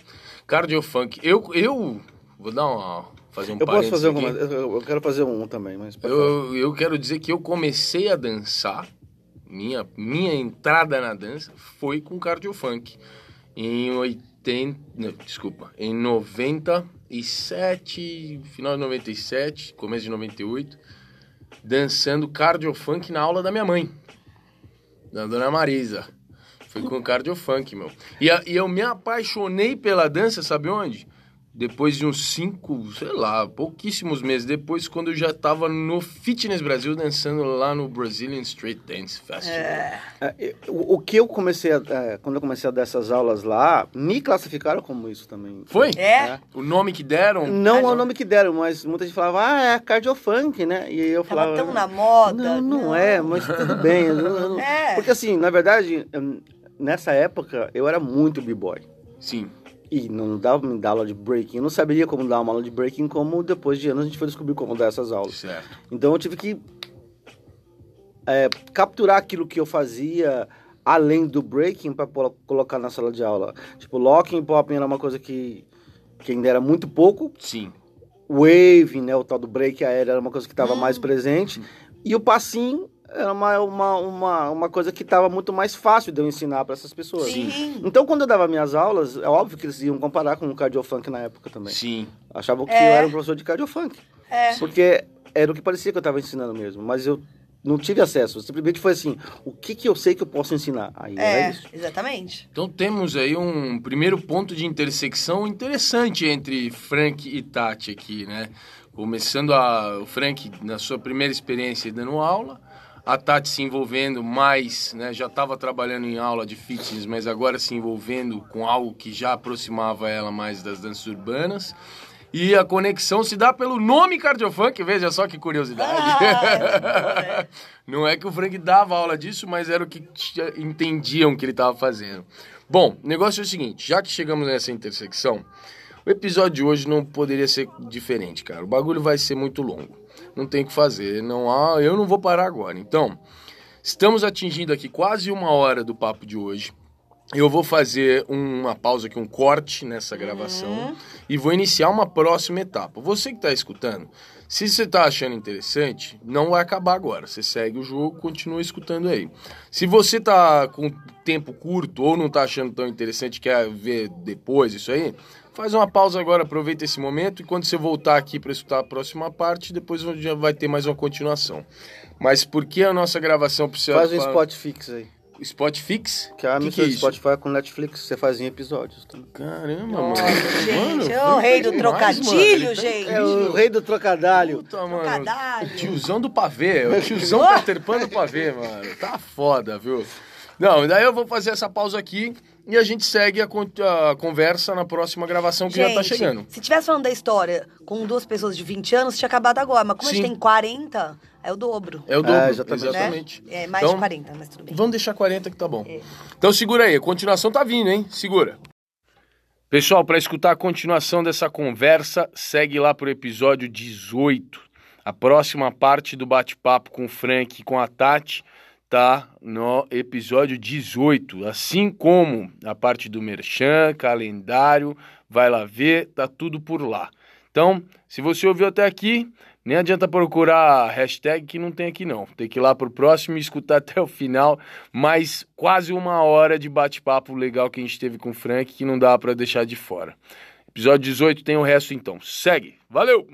Cardio funk. Eu, eu vou dar uma fazer um Eu posso fazer alguma, eu, eu quero fazer um também, mas eu, eu quero dizer que eu comecei a dançar. Minha minha entrada na dança foi com cardio funk em 80, não, desculpa, em 97, final de 97, começo de 98, dançando cardio funk na aula da minha mãe, da dona Marisa. Foi com cardio funk, meu. E, e eu me apaixonei pela dança, sabe onde? Depois de uns cinco, sei lá, pouquíssimos meses depois, quando eu já estava no Fitness Brasil dançando lá no Brazilian Street Dance Festival. É. É, o, que eu comecei a, é, quando eu comecei a dar essas aulas lá, me classificaram como isso também. Foi? É. O nome que deram? Não é o nome que deram, mas muita gente falava, ah, é cardiofunk, né? E eu falava. Tava tão na moda. Não, não, não. é, mas tudo bem. Eu, eu, (laughs) é. Porque assim, na verdade, nessa época eu era muito b-boy. Sim. E não dava me dar aula de breaking. Eu não saberia como dar uma aula de breaking, como depois de anos a gente foi descobrir como dar essas aulas. Certo. Então eu tive que é, capturar aquilo que eu fazia além do breaking para colocar na sala de aula. Tipo, locking e popping era uma coisa que, que ainda era muito pouco. Sim. Wave, né, o tal do break aéreo era uma coisa que estava hum. mais presente. E o passinho era uma, uma, uma, uma coisa que estava muito mais fácil de eu ensinar para essas pessoas. Sim. Então, quando eu dava minhas aulas, é óbvio que eles iam comparar com o cardiofunk na época também. Sim. Achavam que é. eu era um professor de cardiofunk. É. Porque era o que parecia que eu estava ensinando mesmo. Mas eu não tive acesso. Simplesmente foi assim, o que, que eu sei que eu posso ensinar? Aí é, isso. exatamente. Então temos aí um primeiro ponto de intersecção interessante entre Frank e Tati aqui, né? Começando a, o Frank na sua primeira experiência dando aula, a Tati se envolvendo mais, né? Já estava trabalhando em aula de fitness, mas agora se envolvendo com algo que já aproximava ela mais das danças urbanas. E a conexão se dá pelo nome Cardiofunk, veja só que curiosidade. Ah, (laughs) Não é que o Frank dava aula disso, mas era o que entendiam que ele estava fazendo. Bom, o negócio é o seguinte, já que chegamos nessa intersecção, o episódio de hoje não poderia ser diferente, cara. O bagulho vai ser muito longo não tem o que fazer. Não há, eu não vou parar agora. Então, estamos atingindo aqui quase uma hora do papo de hoje. Eu vou fazer uma pausa aqui, um corte nessa gravação uhum. e vou iniciar uma próxima etapa. Você que está escutando, se você está achando interessante, não vai acabar agora. Você segue o jogo, continua escutando aí. Se você está com tempo curto ou não está achando tão interessante, quer ver depois isso aí, Faz uma pausa agora, aproveita esse momento e quando você voltar aqui para escutar a próxima parte, depois já vai ter mais uma continuação. Mas por que a nossa gravação precisa... Faz um spot fix aí. Spot fix? Que é a mistura é de Spotify com Netflix, você faz em episódios. Também. Caramba, Nossa, mano. Gente, é o rei do trocadilho, gente. É o rei do trocadalho. Puta, mano. Trocadalho. Tiozão do pavê. O tiozão Peter Pan do pavê, mano. Tá foda, viu? Não, daí eu vou fazer essa pausa aqui e a gente segue a, a conversa na próxima gravação que gente, já tá chegando. Se tivesse falando da história com duas pessoas de 20 anos, tinha acabado agora. Mas como Sim. a gente tem 40, é o dobro. É o dobro, é, exatamente. exatamente. Né? É mais então, de 40, mas tudo bem. Vamos deixar 40 que tá bom. É. Então segura aí, a continuação tá vindo, hein? Segura. Pessoal, para escutar a continuação dessa conversa, segue lá pro episódio 18. A próxima parte do bate-papo com o Frank e com a Tati tá no episódio 18, assim como a parte do merchan, calendário, vai lá ver, tá tudo por lá. Então, se você ouviu até aqui, nem adianta procurar hashtag que não tem aqui não. Tem que ir lá pro próximo e escutar (laughs) até o final, mais quase uma hora de bate-papo legal que a gente teve com o Frank que não dá para deixar de fora. Episódio 18 tem o resto então. Segue. Valeu!